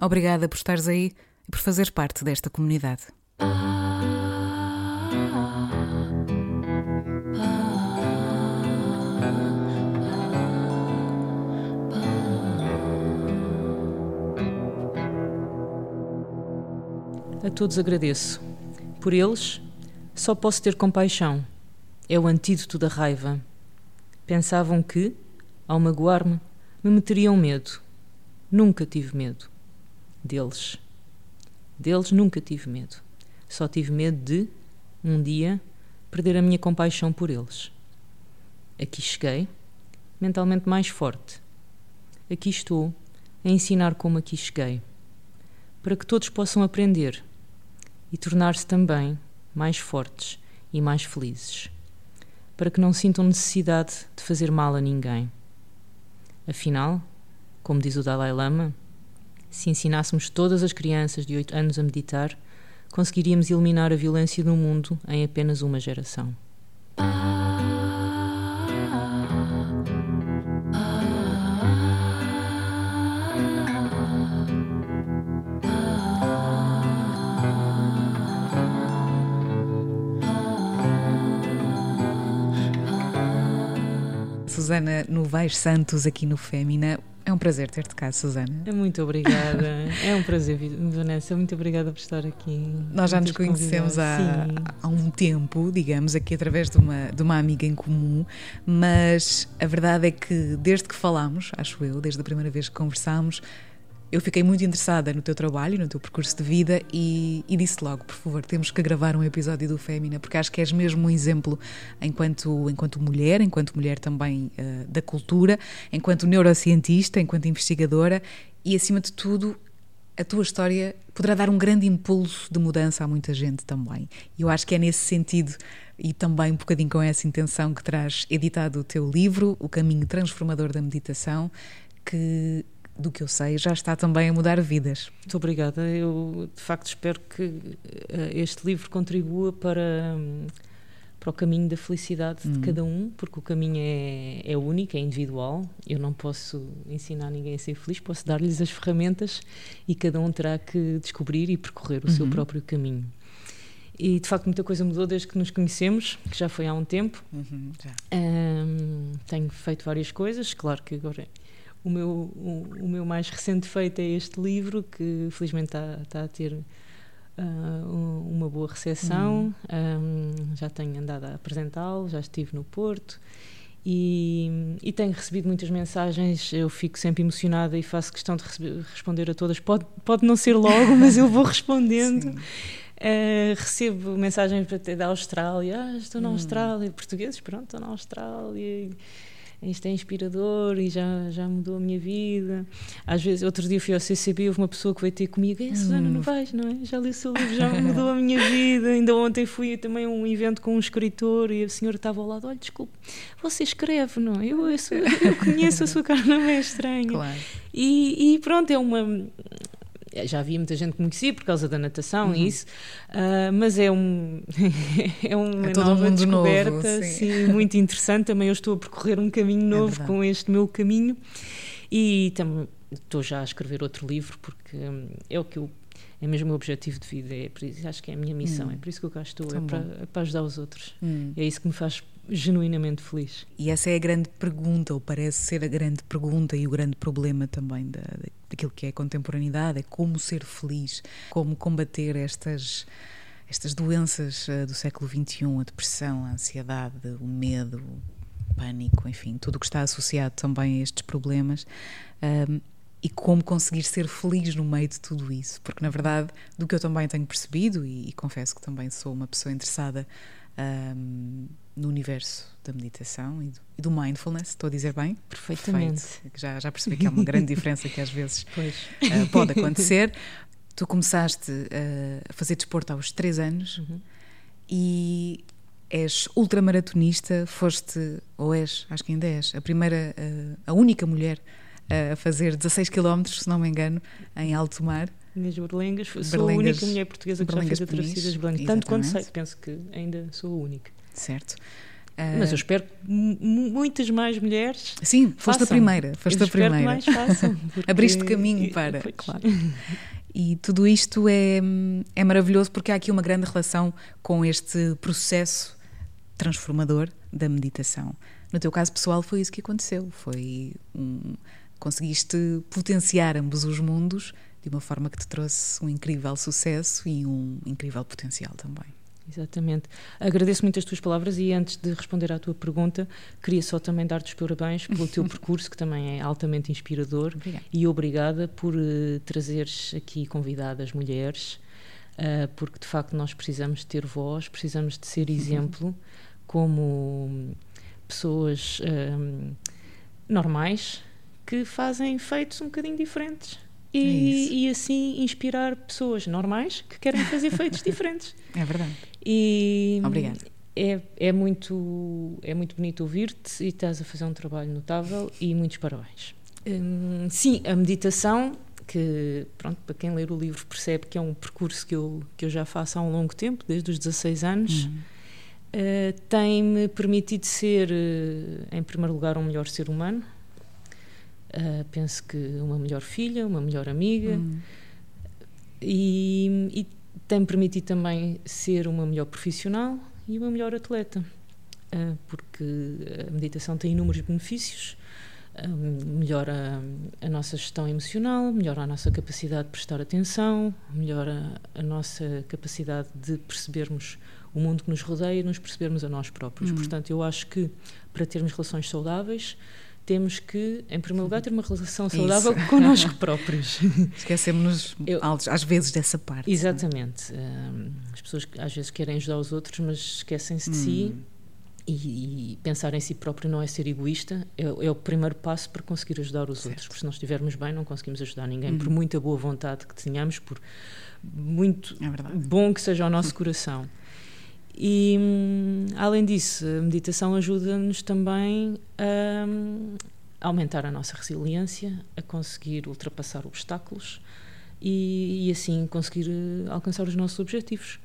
Obrigada por estares aí e por fazeres parte desta comunidade. A todos agradeço. Por eles, só posso ter compaixão. É o antídoto da raiva. Pensavam que, ao magoar-me, me meteriam medo. Nunca tive medo deles. Deles nunca tive medo. Só tive medo de, um dia, perder a minha compaixão por eles. Aqui cheguei, mentalmente mais forte. Aqui estou, a ensinar como aqui cheguei. Para que todos possam aprender e tornar-se também mais fortes e mais felizes. Para que não sintam necessidade de fazer mal a ninguém. Afinal, como diz o Dalai Lama, se ensinássemos todas as crianças de 8 anos a meditar, conseguiríamos eliminar a violência no mundo em apenas uma geração. Susana Novaes Santos aqui no Fémina. É um prazer ter-te cá, Susana. É muito obrigada. é um prazer, Vanessa. Muito obrigada por estar aqui. Nós já nos conhecemos há, há, um tempo, digamos, aqui através de uma, de uma amiga em comum, mas a verdade é que desde que falámos, acho eu, desde a primeira vez que conversámos, eu fiquei muito interessada no teu trabalho, no teu percurso de vida e, e, disse logo, por favor, temos que gravar um episódio do Fémina, porque acho que és mesmo um exemplo enquanto, enquanto mulher, enquanto mulher também uh, da cultura, enquanto neurocientista, enquanto investigadora e, acima de tudo, a tua história poderá dar um grande impulso de mudança a muita gente também. E eu acho que é nesse sentido e também um bocadinho com essa intenção que traz editado o teu livro, O Caminho Transformador da Meditação, que do que eu sei, já está também a mudar vidas. Muito obrigada. Eu, de facto, espero que eh, este livro contribua para, hum, para o caminho da felicidade de hum. cada um, porque o caminho é, é único, é individual. Eu não posso ensinar ninguém a ser feliz, posso dar-lhes as ferramentas e cada um terá que descobrir e percorrer o uhum. seu próprio caminho. E de facto muita coisa mudou desde que nos conhecemos, que já foi há um tempo. Uhum, um, tenho feito várias coisas, claro que agora o meu, o, o, meu mais recente feito é este livro, que felizmente está, está a ter uh, uma boa recepção. Uhum. Um, já tenho andado a apresentá-lo, já estive no Porto. E, e, tenho recebido muitas mensagens, eu fico sempre emocionada e faço questão de receber, responder a todas. Pode, pode não ser logo, mas eu vou respondendo. Uh, recebo mensagens da Austrália, ah, estou na hum. Austrália, portugueses, pronto, estou na Austrália isto é inspirador e já, já mudou a minha vida. Às vezes, outro dia fui ao CCB, houve uma pessoa que veio ter comigo, e Susana, não hum. vais, não é? Já li o seu livro, já mudou a minha vida. Ainda ontem fui também a um evento com um escritor e a senhora estava ao lado, olha, desculpe, você escreve, não é? Eu, eu, eu conheço a sua cara, não é estranha. Claro. E, e pronto, é uma já havia muita gente que me conhecia por causa da natação uhum. e isso, uh, mas é um é uma é nova descoberta, novo, sim. sim. muito interessante. Também eu estou a percorrer um caminho é novo é com este meu caminho e também estou já a escrever outro livro porque hum, é o que eu é mesmo o meu objetivo de vida, é por isso, acho que é a minha missão, hum. é por isso que eu cá estou, é para, é para, ajudar os outros. Hum. É isso que me faz genuinamente feliz. E essa é a grande pergunta, ou parece ser a grande pergunta e o grande problema também da, daquilo que é a contemporaneidade, é como ser feliz, como combater estas estas doenças uh, do século XXI, a depressão, a ansiedade, o medo, o pânico, enfim, tudo o que está associado também a estes problemas. Um, e como conseguir ser feliz no meio de tudo isso. Porque, na verdade, do que eu também tenho percebido, e, e confesso que também sou uma pessoa interessada um, no universo da meditação e do, e do, mindfulness, estou a dizer bem? Perfeitamente. Perfeito. Já, já percebi que há uma grande diferença que às vezes uh, pode acontecer. Tu começaste uh, a fazer desporto aos 3 anos uhum. e és ultramaratonista, foste, ou és, acho que ainda és, a primeira, uh, a única mulher a fazer 16 km, se não me engano, em alto mar. Nas Berlengas, sou Berlengas, a única mulher portuguesa que já fez a travessia das Berlengas. Tanto quanto sei, penso que ainda sou a única. Certo. Uh, Mas eu espero que muitas mais mulheres. Sim, foste façam. a primeira. Foste eu a primeira. Que mais façam. Porque... Abriste caminho para. Pois. Claro. E tudo isto é, é maravilhoso porque há aqui uma grande relação com este processo transformador da meditação. No teu caso pessoal foi isso que aconteceu. Foi um, conseguiste potenciar ambos os mundos de uma forma que te trouxe um incrível sucesso e um incrível potencial também. Exatamente. Agradeço muito as tuas palavras e antes de responder à tua pergunta, queria só também dar-te os parabéns pelo teu percurso, que também é altamente inspirador. Obrigada. E obrigada por uh, trazeres aqui convidadas mulheres, uh, porque de facto nós precisamos de ter voz, precisamos de ser exemplo como pessoas uh, normais que fazem feitos um bocadinho diferentes. E, é e, assim inspirar pessoas normais que querem fazer feitos diferentes. É verdade. E Obrigada. É, é, muito, é muito bonito ouvir-te e estás a fazer um trabalho notável e muitos parabéns. Hum, sim, a meditação, que pronto, para quem ler o livro percebe que é um percurso que eu, que eu já faço há um longo tempo, desde os 16 anos, uhum. uh, tem-me permitido ser, uh, em primeiro lugar, um melhor ser humano, Uh, penso que uma melhor filha, uma melhor amiga hum. e, e tem-me permitido também ser uma melhor profissional e uma melhor atleta, uh, porque a meditação tem inúmeros benefícios. Uh, melhora a, nossa gestão emocional, melhora a nossa capacidade de prestar atenção, melhora a nossa capacidade de percebermos o mundo que nos rodeia e nos percebermos a nós próprios. Hum. Portanto, eu acho que para termos relações saudáveis, temos que, em primeiro lugar, ter uma relação saudável Isso. connosco próprios. Esquecemos-nos, às vezes, dessa parte. Exatamente. Um, as pessoas às vezes querem ajudar os outros, mas esquecem-se de hum. si. E, e, pensar em si próprio não é ser egoísta, é, é o primeiro passo para conseguir ajudar os certo. outros. Porque se não estivermos bem, não conseguimos ajudar ninguém, hum. por muita boa vontade que tenhamos, por muito é bom que seja o nosso coração. E, hum, além disso, a meditação ajuda-nos também a hum, aumentar a nossa resiliência, a conseguir ultrapassar obstáculos e, e assim conseguir eh, alcançar os nossos objetivos.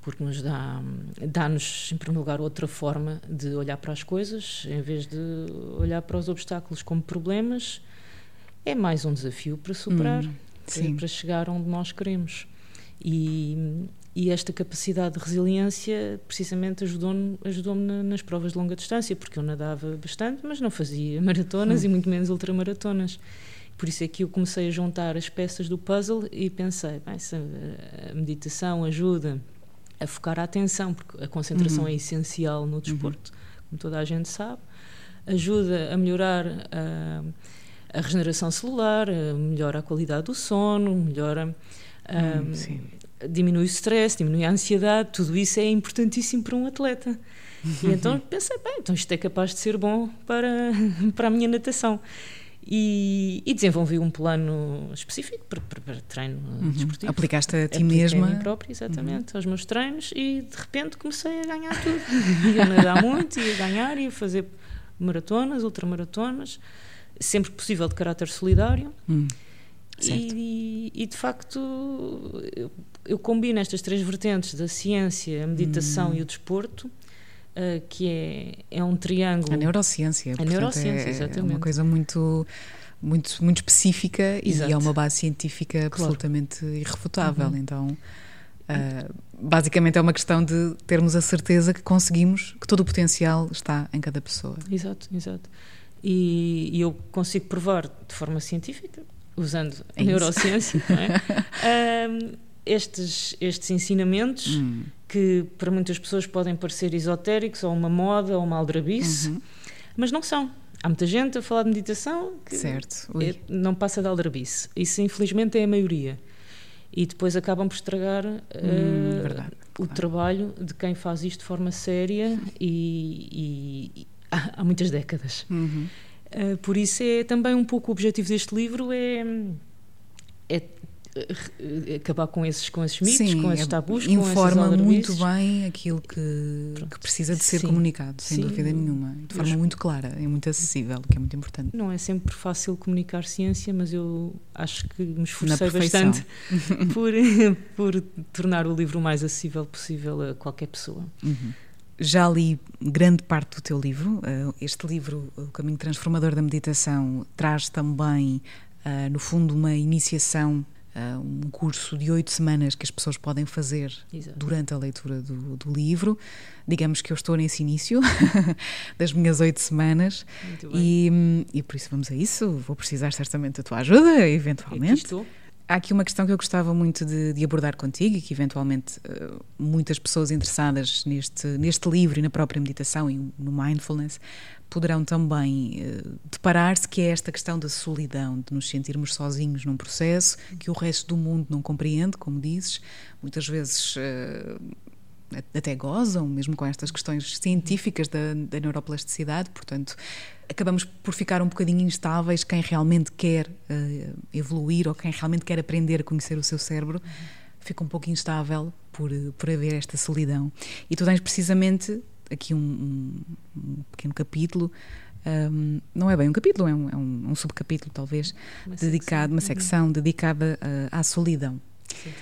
Porque nos dá, dá-nos, em primeiro lugar, outra forma de olhar para as coisas, em vez de olhar para os obstáculos como problemas, é mais um desafio para superar, hum, para, para chegar onde nós queremos. E, e esta capacidade de resiliência precisamente ajudou-me ajudou nas provas de longa distância, porque eu nadava bastante, mas não fazia maratonas hum. e muito menos ultramaratonas. Por isso é que eu comecei a juntar as peças do puzzle e pensei, bem, a meditação ajuda a focar a atenção, porque a concentração uhum. é essencial no desporto, uhum. como toda a gente sabe, ajuda a melhorar a, a regeneração celular, melhora a qualidade do sono, melhora a, hum, diminui o stress, diminui a ansiedade, tudo isso é importantíssimo para um atleta. E então pensei, bem, então isto é capaz de ser bom para, para a minha natação. E, e desenvolvi um plano específico para, para, para treino uhum. desportivo. Aplicaste a ti mesma? A mim própria, exatamente, uhum. aos meus treinos e de repente comecei a ganhar tudo. ia nadar muito, ia ganhar, ia fazer maratonas, ultramaratonas, sempre que possível de caráter solidário. Uhum. E, e, de facto eu, eu, combino estas três vertentes da ciência, a meditação hum. e o desporto, uh, que é, é um triângulo. A neurociência. A neurociência, é, exatamente. É uma coisa muito muito, muito específica Exato. e é uma base científica absolutamente irrefutável. Uhum. Então, uh, basicamente é uma questão de termos a certeza que conseguimos, que todo o potencial está em cada pessoa. Exato, exato. E, e eu consigo provar de forma científica, usando é a neurociência, é? um, estes, estes ensinamentos hum. que para muitas pessoas podem parecer esotéricos ou uma moda ou uma aldrabice, uhum. mas não são. Há muita gente a falar de meditação que é, não passa de aldrabice. Isso, infelizmente, é a maioria. E depois acabam por estragar hum, uh, verdade, o claro. trabalho de quem faz isto de forma séria e, e, e há, há, muitas décadas. Uhum. Uh, por isso é também um pouco o objetivo deste livro é, é eh, acabar com esses, com esses mitos, Sim, com esses é tabus, informa com muito bem aquilo que, que precisa de ser Sim. comunicado, sem Sim. dúvida nenhuma, de forma muito clara e muito acessível, que é muito importante. Não é sempre fácil comunicar ciência, mas eu acho que me esforcei bastante por, por tornar o livro o mais acessível possível a qualquer pessoa. Uhum. Já li grande parte do teu livro. Eh, este livro, O Caminho Transformador da Meditação, traz também, eh, no fundo, uma iniciação Uh, um curso de oito semanas que as pessoas podem fazer Exato. durante a leitura do, do, livro. Digamos que eu estou nesse início das minhas oito semanas e, e, por isso vamos a isso. Vou precisar certamente da tua ajuda, eventualmente. Aqui estou. Há aqui uma questão que eu gostava muito de, de abordar contigo e que eventualmente uh, muitas pessoas interessadas neste, neste livro e na própria meditação e no mindfulness poderão também uh, deparar-se que é esta questão da solidão, de nos sentirmos sozinhos num processo que o resto do mundo não compreende, como dizes, muitas vezes uh, até gozam, mesmo com estas questões científicas da, da neuroplasticidade, portanto acabamos por ficar um bocadinho instáveis quem realmente quer uh, evoluir ou quem realmente quer aprender a conhecer o seu cérebro. Uhum. fica um pouco instável por, por haver esta solidão. E tu tens precisamente aqui um, um, um pequeno capítulo um, não é bem um capítulo, é um, é um, subcapítulo talvez uma dedicado, secção. uma secção uhum. dedicada uh, à solidão certo.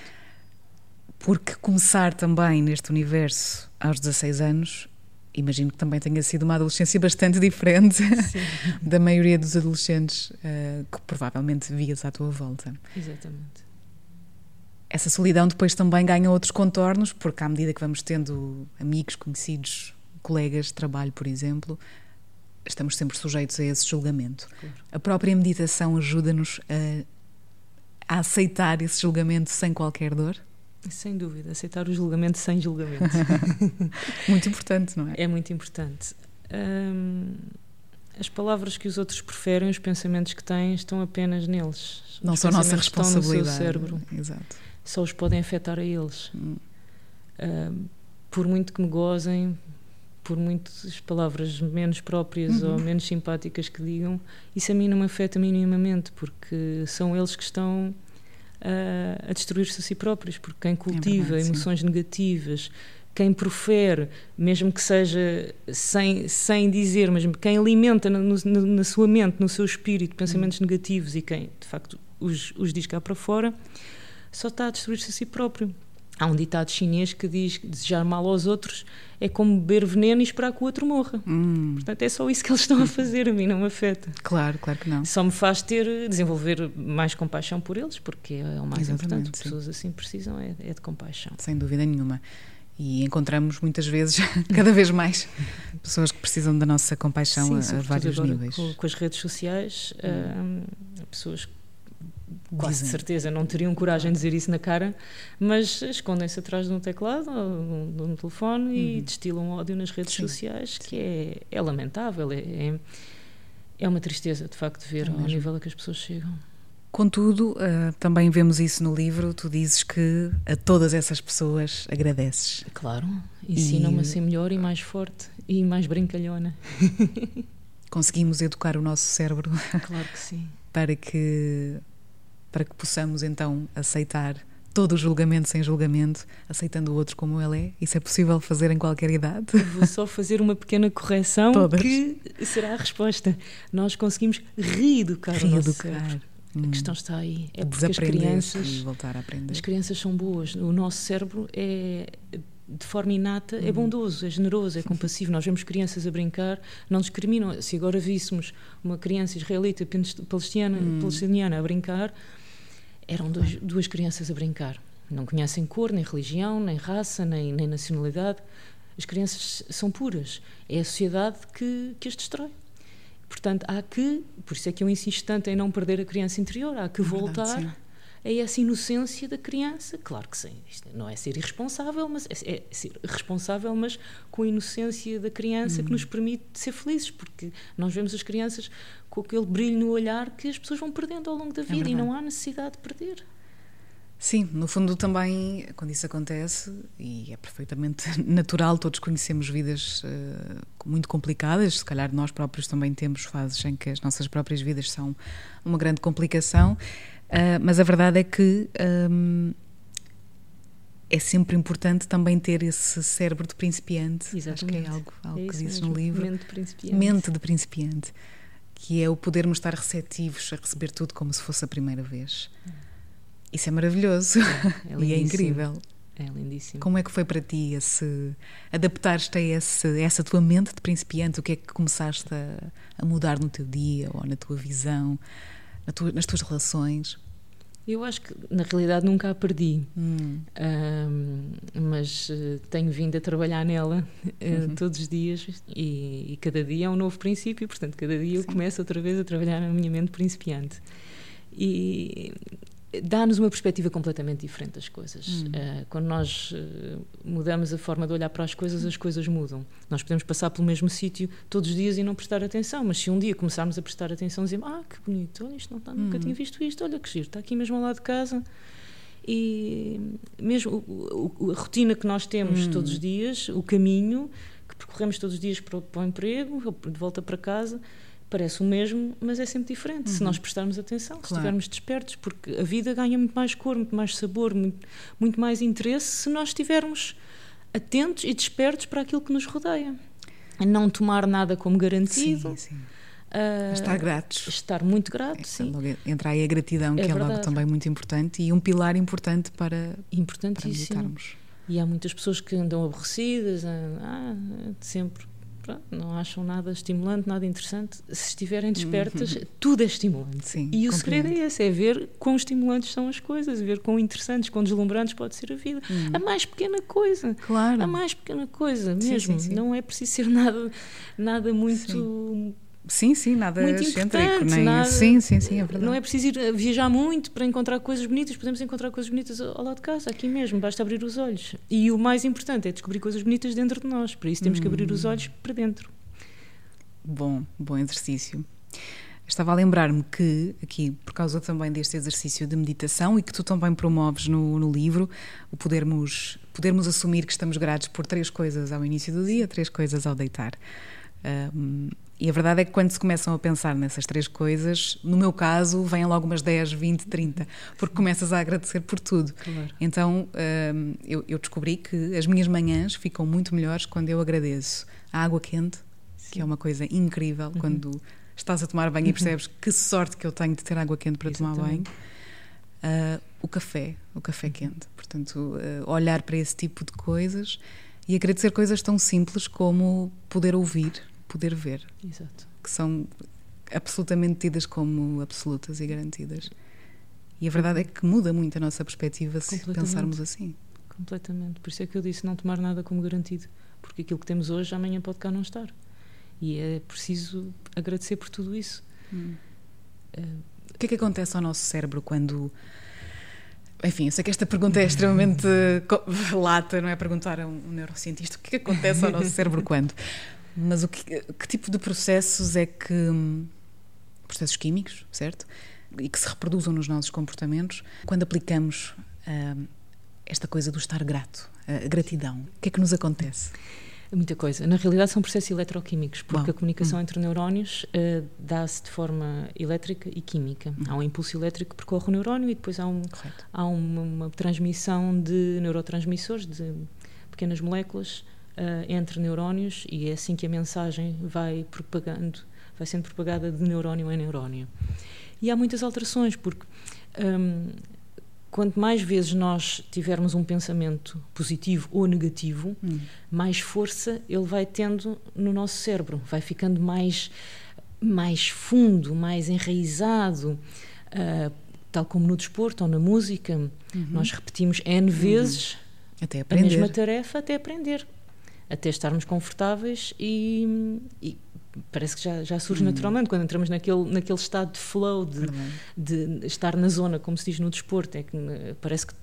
porque começar também neste universo aos 16 anos imagino que também tenha sido uma adolescência bastante diferente da maioria dos adolescentes uh, que provavelmente vias à tua volta. Exatamente. Essa solidão depois também ganha outros contornos, porque à medida que vamos tendo amigos, conhecidos, colegas de trabalho, por exemplo, estamos sempre sujeitos a esse julgamento. Claro. A própria meditação ajuda-nos a, a aceitar esse julgamento sem qualquer dor? Sem dúvida, aceitar o julgamento sem julgamento. muito importante, não é? É muito importante. Hum, as palavras que os outros preferem, os pensamentos que têm, estão apenas neles. Não os são nossa responsabilidade. Estão no seu cérebro. Exato. Só os podem afetar a eles. Hum. Hum, por muito que me gozem, por muitas palavras menos próprias uhum. ou menos simpáticas que digam, isso a mim não me afeta minimamente, porque são eles que estão a, a destruir-se a si próprios, porque quem cultiva é verdade, emoções sim. negativas, quem profere, mesmo que seja sem, sem dizer, mas quem alimenta na, na, na sua mente, no seu espírito, pensamentos hum. negativos e quem de facto os, os diz cá para fora, só está a destruir-se a si próprio. Há um ditado chinês que diz que desejar mal aos outros é como beber veneno e esperar que o outro morra. Hum. Portanto, é só isso que eles estão a fazer, a mim não me afeta. Claro, claro que não. Só me faz ter, desenvolver mais compaixão por eles, porque é o mais Exatamente, importante. Sim. Pessoas assim precisam é, é de compaixão. Sem dúvida nenhuma. E encontramos muitas vezes, cada vez mais, pessoas que precisam da nossa compaixão Sim, a, a vários níveis. Com, com, as redes sociais, hum. uh, pessoas quase Dizem. certeza não teriam coragem de dizer isso na cara, mas escondem-se atrás de um teclado ou de um telefone uhum. e destilam ódio nas redes Sim. sociais, que é, é lamentável, é, é, é, uma tristeza de facto ver é ao nível a que as pessoas chegam. Contudo, uh, também vemos isso no livro, tu dizes que a todas essas pessoas agradeces. Claro, ensinam-me a ser melhor e mais forte e mais brincalhona. Conseguimos educar o nosso cérebro. Claro que sim. para que para que possamos então aceitar todo o julgamento sem julgamento, aceitando o outro como ele é. Isso é possível fazer em qualquer idade. Vou só fazer uma pequena correção Todas. que será a resposta. Nós conseguimos reeducar, reeducar. o nosso cérebro. Hum. A questão está aí. É porque as crianças voltar a aprender. As crianças são boas. O nosso cérebro é de forma inata, é bondoso, é generoso, é compassivo. Nós vemos crianças a brincar, não discriminam. Se agora víssemos uma criança israelita, palestina, palestiniana a brincar, eram dois, duas crianças a brincar. Não conhecem cor, nem religião, nem raça, nem, nem nacionalidade. As crianças são puras. É a sociedade que, que as destrói. Portanto, há que, por isso é que eu insisto tanto em não perder a criança interior, há que voltar Verdade, a essa inocência da criança. Claro que sim, isto não é ser irresponsável, mas é, é ser responsável, mas com a inocência da criança que nos hum. permite ser felizes, porque nós vemos as crianças com aquele brilho no olhar que as pessoas vão perdendo ao longo da é vida é e não há necessidade de perder. Sim, no fundo também, quando isso acontece, e é perfeitamente natural, todos conhecemos vidas uh, muito complicadas, se calhar nós próprios também temos fases em que as nossas próprias vidas são uma grande complicação, uh, mas a verdade é que um, é sempre importante também ter esse cérebro de principiante, Exatamente. acho que é algo, algo é que dizes no livro. Mente de principiante. Mente de principiante, que é o podermos estar receptivos a receber tudo como se fosse a primeira vez. Isso é maravilhoso é, é e é incrível. É lindíssimo. Como é que foi para ti esse adaptar-te a, esse, a essa tua mente de principiante? O que é que começaste a, a mudar no teu dia ou na tua visão, na tua, nas tuas relações? Eu acho que na realidade nunca a perdi, hum. mas uh, tenho vindo a trabalhar nela uh, uhum. todos os dias e, e, cada dia é um novo princípio, portanto, cada dia Sim. eu começo outra vez a trabalhar na minha mente principiante. E dá-nos uma perspectiva completamente diferente das coisas. Hum. Uh, quando nós uh, mudamos a forma de olhar para as coisas, as coisas mudam. Nós podemos passar pelo mesmo sítio todos os dias e não prestar atenção, mas se um dia começarmos a prestar atenção, dizemos: Ah, que bonito, olha, isto não está, nunca hum. tinha visto isto, olha que giro, está aqui mesmo ao lado de casa. E mesmo o, o, a rotina que nós temos hum. todos os dias, o caminho que percorremos todos os dias para, para o emprego, de volta para casa parece o mesmo, mas é sempre diferente. Uhum. Se nós prestarmos atenção, claro. se estivermos despertos, porque a vida ganha muito mais cor, muito mais sabor, muito, muito mais interesse se nós estivermos atentos e despertos para aquilo que nos rodeia. Não tomar nada como garantido. Sim, sim. Uh, estar gratos. Estar muito grato, é, sim. Entra aí a gratidão, é que verdade. é logo também muito importante e um pilar importante para, para meditarmos. E há muitas pessoas que andam aborrecidas, ah, sempre pronto, não acham nada estimulante, nada interessante, se estiverem despertas, uhum. tudo é estimulante. Sim, e o segredo é esse, é ver quão estimulantes são as coisas, ver quão interessantes, quão deslumbrantes pode ser a vida. Uhum. A mais pequena coisa. Claro. A mais pequena coisa, mesmo. Sim, sim, não é preciso ser nada, nada muito Sim, sim, nada muito excêntrico, nem... Nada, sim, sim, sim, é verdade. Não é preciso ir viajar muito para encontrar coisas bonitas, podemos encontrar coisas bonitas ao lado de casa, aqui mesmo, basta abrir os olhos. E o mais importante é descobrir coisas bonitas dentro de nós, para isso temos hum. que abrir os hum. olhos para dentro. Bom, bom exercício. Estava a lembrar-me que, aqui, por causa também deste exercício de meditação e que tu também promoves no, no livro, o podermos, podermos assumir que estamos gratos por três coisas ao início do dia, três coisas ao deitar. Um, e a verdade é que quando se começam a pensar nessas três coisas, no meu caso, vêm logo umas 10, 20, 30, porque começas a agradecer por tudo. Claro. Então um, eu, eu, descobri que as minhas manhãs ficam muito melhores quando eu agradeço a água quente, Sim. que é uma coisa incrível uhum. quando estás a tomar banho uhum. e percebes que sorte que eu tenho de ter água quente para Exatamente. tomar banho. Uh, o café, o café uhum. quente. Portanto, uh, olhar para esse tipo de coisas e agradecer coisas tão simples como poder ouvir poder ver. Exato. Que são absolutamente tidas como absolutas e garantidas. E a verdade é que muda muito a nossa perspectiva se pensarmos assim. Completamente. Por isso é que eu disse não tomar nada como garantido. Porque aquilo que temos hoje, amanhã pode cá não estar. E é preciso agradecer por tudo isso. Hum. Uh, o que é que acontece ao nosso cérebro quando. Enfim, eu sei que esta pergunta é extremamente lata, não é? Perguntar a um neurocientista o que é que acontece ao nosso cérebro quando. Mas o que, que tipo de processos é que. processos químicos, certo? E que se reproduzam nos nossos comportamentos quando aplicamos uh, esta coisa do estar grato, a gratidão. O que é que nos acontece? Muita coisa. Na realidade, são processos eletroquímicos, porque Bom, a comunicação hum. entre neurónios uh, dá-se de forma elétrica e química. Hum. Há um impulso elétrico que percorre o neurónio e depois há, um, há uma, uma, transmissão de neurotransmissores, de pequenas moléculas uh, entre neurónios e é assim que a mensagem vai propagando, vai sendo propagada de neurónio em neurónio. E há muitas alterações, porque um, quanto mais vezes nós tivermos um pensamento positivo ou negativo, hum. mais força ele vai tendo no nosso cérebro, vai ficando mais, mais fundo, mais enraizado. Uh, tal como no desporto ou na música, uhum. nós repetimos N uhum. vezes uhum. a mesma tarefa até aprender, até estarmos confortáveis e, e parece que já, já surge uhum. naturalmente quando entramos naquele, naquele estado de flow, de, de, estar na zona, como se diz no desporto, é que parece que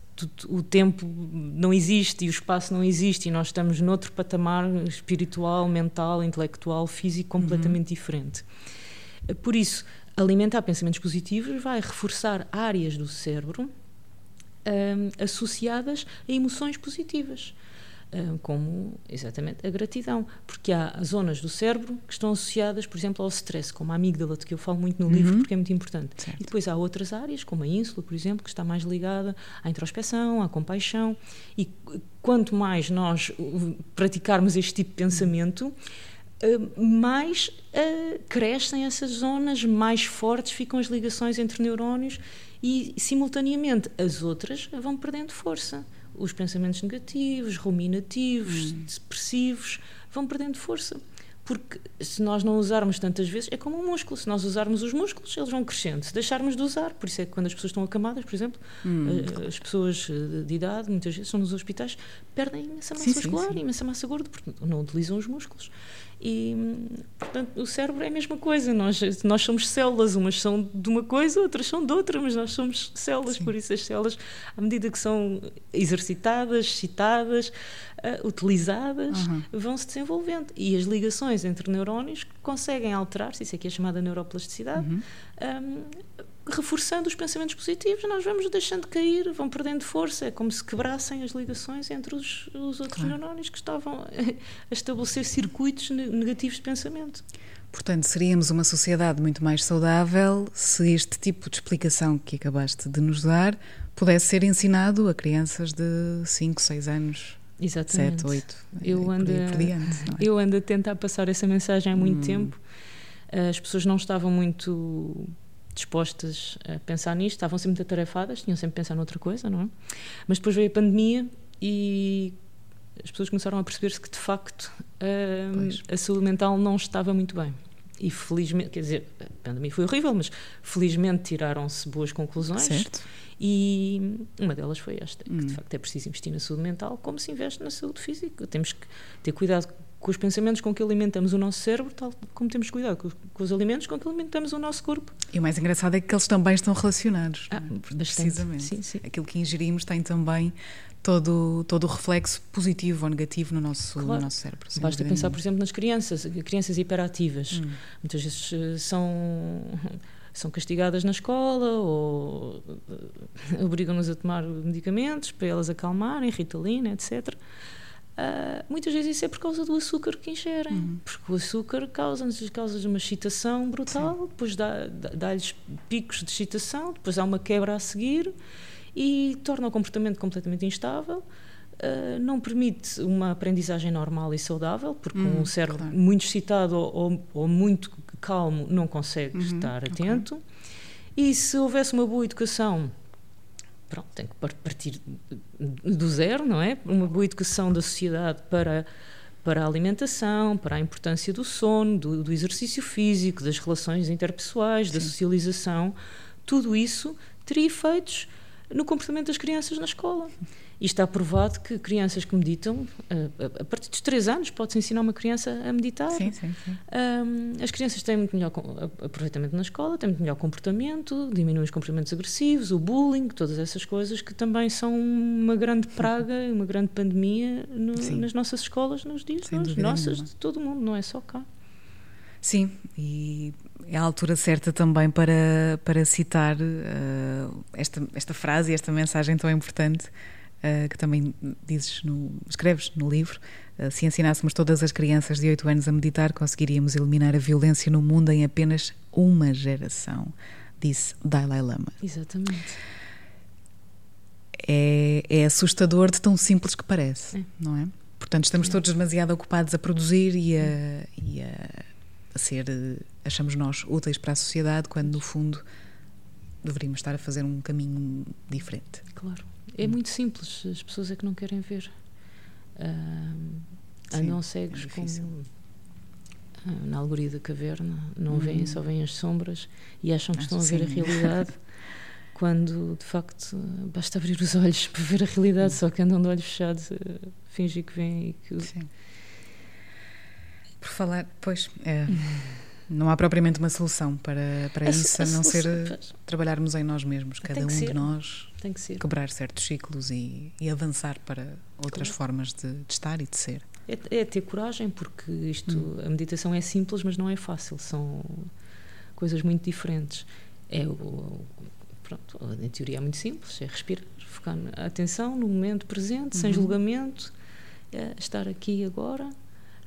o tempo não existe e o espaço não existe e nós estamos noutro patamar espiritual, mental, intelectual, físico completamente uhum. diferente. Por isso, alimentar pensamentos positivos vai reforçar áreas do cérebro um, associadas a emoções positivas como exatamente a gratidão, porque há zonas do cérebro que estão associadas, por exemplo, ao stress, como a amígdala, de que eu falo muito no uhum. livro porque é muito importante. Certo. E depois há outras áreas, como a ínsula, por exemplo, que está mais ligada à introspeção, à compaixão. E quanto mais nós praticarmos este tipo de pensamento, mais uh, crescem essas zonas, mais fortes ficam as ligações entre neurónios e, simultaneamente, as outras vão perdendo força os pensamentos negativos, ruminativos, hum. depressivos, vão perdendo força. Porque se nós não usarmos tantas vezes, é como um músculo. Se nós usarmos os músculos, eles vão crescendo. Se deixarmos de usar, por isso é que quando as pessoas estão acamadas, por exemplo, hum. Eh, as pessoas eh, de idade, muitas vezes, estão nos hospitais, perdem imensa massa sim, muscular, sim, sim. imensa massa gorda, porque não utilizam os músculos. E, portanto, o cérebro é a mesma coisa. Nós, nós somos células, umas são de uma coisa, outras são de outra, mas nós somos células, Sim. por isso as células, à medida que são exercitadas, excitadas, uh, utilizadas, uhum. vão se desenvolvendo. E as ligações entre neurónios conseguem alterar-se, isso aqui é chamada neuroplasticidade, uhum. um, reforçando os pensamentos positivos, nós vamos deixando cair, vão perdendo força, é como se quebrassem as ligações entre os, os outros claro. neurónios que estavam a estabelecer circuitos negativos de pensamento. Portanto, seríamos uma sociedade muito mais saudável se este tipo de explicação que acabaste de nos dar pudesse ser ensinado a crianças de 5, 6 anos. Exatamente. 7, 8. Eu ando, diante, é? eu ando a tentar passar essa mensagem há muito hum. tempo. As pessoas não estavam muito dispostas a pensar nisto, estavam sempre atarefadas, tinham sempre a pensar noutra coisa, não é? Mas depois veio a pandemia e as pessoas começaram a perceber-se que de facto a, a saúde mental não estava muito bem. E felizmente, quer dizer, a pandemia foi horrível, mas felizmente tiraram-se boas conclusões. Certo. E uma delas foi esta, hum. que de hum. facto é preciso investir na saúde mental como se investe na saúde física. Temos que ter cuidado com os pensamentos com que alimentamos o nosso cérebro, tal como temos cuidado com, com os alimentos com que alimentamos o nosso corpo. E o mais engraçado é que eles também estão relacionados. Ah, é? Precisamente. Sim, sim. Aquilo que ingerimos tem também todo, todo o reflexo positivo ou negativo no nosso, claro. no nosso cérebro. Basta pensar, por exemplo, nas crianças, crianças hiperativas. Hum. Muitas vezes eh, são são castigadas na escola ou eh, obrigam-nos a tomar medicamentos para elas acalmarem, ritalina, etc. Uh, muitas vezes isso é por causa do açúcar que ingerem, uhum. porque o açúcar causa-nos causa uma excitação brutal, Sim. depois dá-lhes dá picos de excitação, depois há uma quebra a seguir e torna o comportamento completamente instável. Uh, não permite uma aprendizagem normal e saudável, porque um uhum, cérebro claro. muito excitado ou, ou, muito calmo não consegue uhum, estar atento. Okay. E se houvesse uma boa educação pronto, tem que partir do zero, não é? Uma boa educação da sociedade para, para a alimentação, para a importância do sono, do, do exercício físico, das relações interpessoais, Sim. da socialização, tudo isso teria efeitos no comportamento das crianças na escola. E está provado que crianças que meditam, a, partir dos 3 anos, pode-se ensinar uma criança a meditar. Sim, sim, sim. As crianças têm muito melhor aproveitamento na escola, têm muito melhor comportamento, diminuem os comportamentos agressivos, o bullying, todas essas coisas que também são uma grande praga, uma grande pandemia no, nas nossas escolas nos dias hoje. Nossas, nenhuma. de todo mundo, não é só cá. Sim, e é a altura certa também para, para citar uh, esta, esta frase e esta mensagem tão importante uh, que também dizes no, escreves no livro. Uh, se ensinássemos todas as crianças de 8 anos a meditar, conseguiríamos eliminar a violência no mundo em apenas uma geração, disse Dalai Lama. Exatamente. É, é assustador de tão simples que parece, é. não é? Portanto, estamos é. todos demasiado ocupados a produzir e a, e a, a ser, achamos nós, úteis para a sociedade, quando no fundo deveríamos estar a fazer um caminho diferente. Claro. É hum. muito simples, as pessoas é que não querem ver. Uh, andam cegos é como uh, na alegoria da caverna, não hum. veem, só veem as sombras e acham que Acho estão a ver sim. a realidade. quando de facto basta abrir os olhos para ver a realidade, hum. só que andam de olhos fechados a fingir que vêm e que. Sim. Por falar, pois, é, não há propriamente uma solução para, para a, isso, a, a não solução, ser pois. trabalharmos em nós mesmos, cada um ser. de nós Tem que ser. quebrar certos ciclos e, e avançar para outras claro. formas de, de, estar e de ser. É, é ter coragem, porque isto, hum. a meditação é simples, mas não é fácil, são coisas muito diferentes. É o, pronto, a teoria é muito simples, é respirar, focar a atenção no momento presente, uhum. sem julgamento, é estar aqui agora,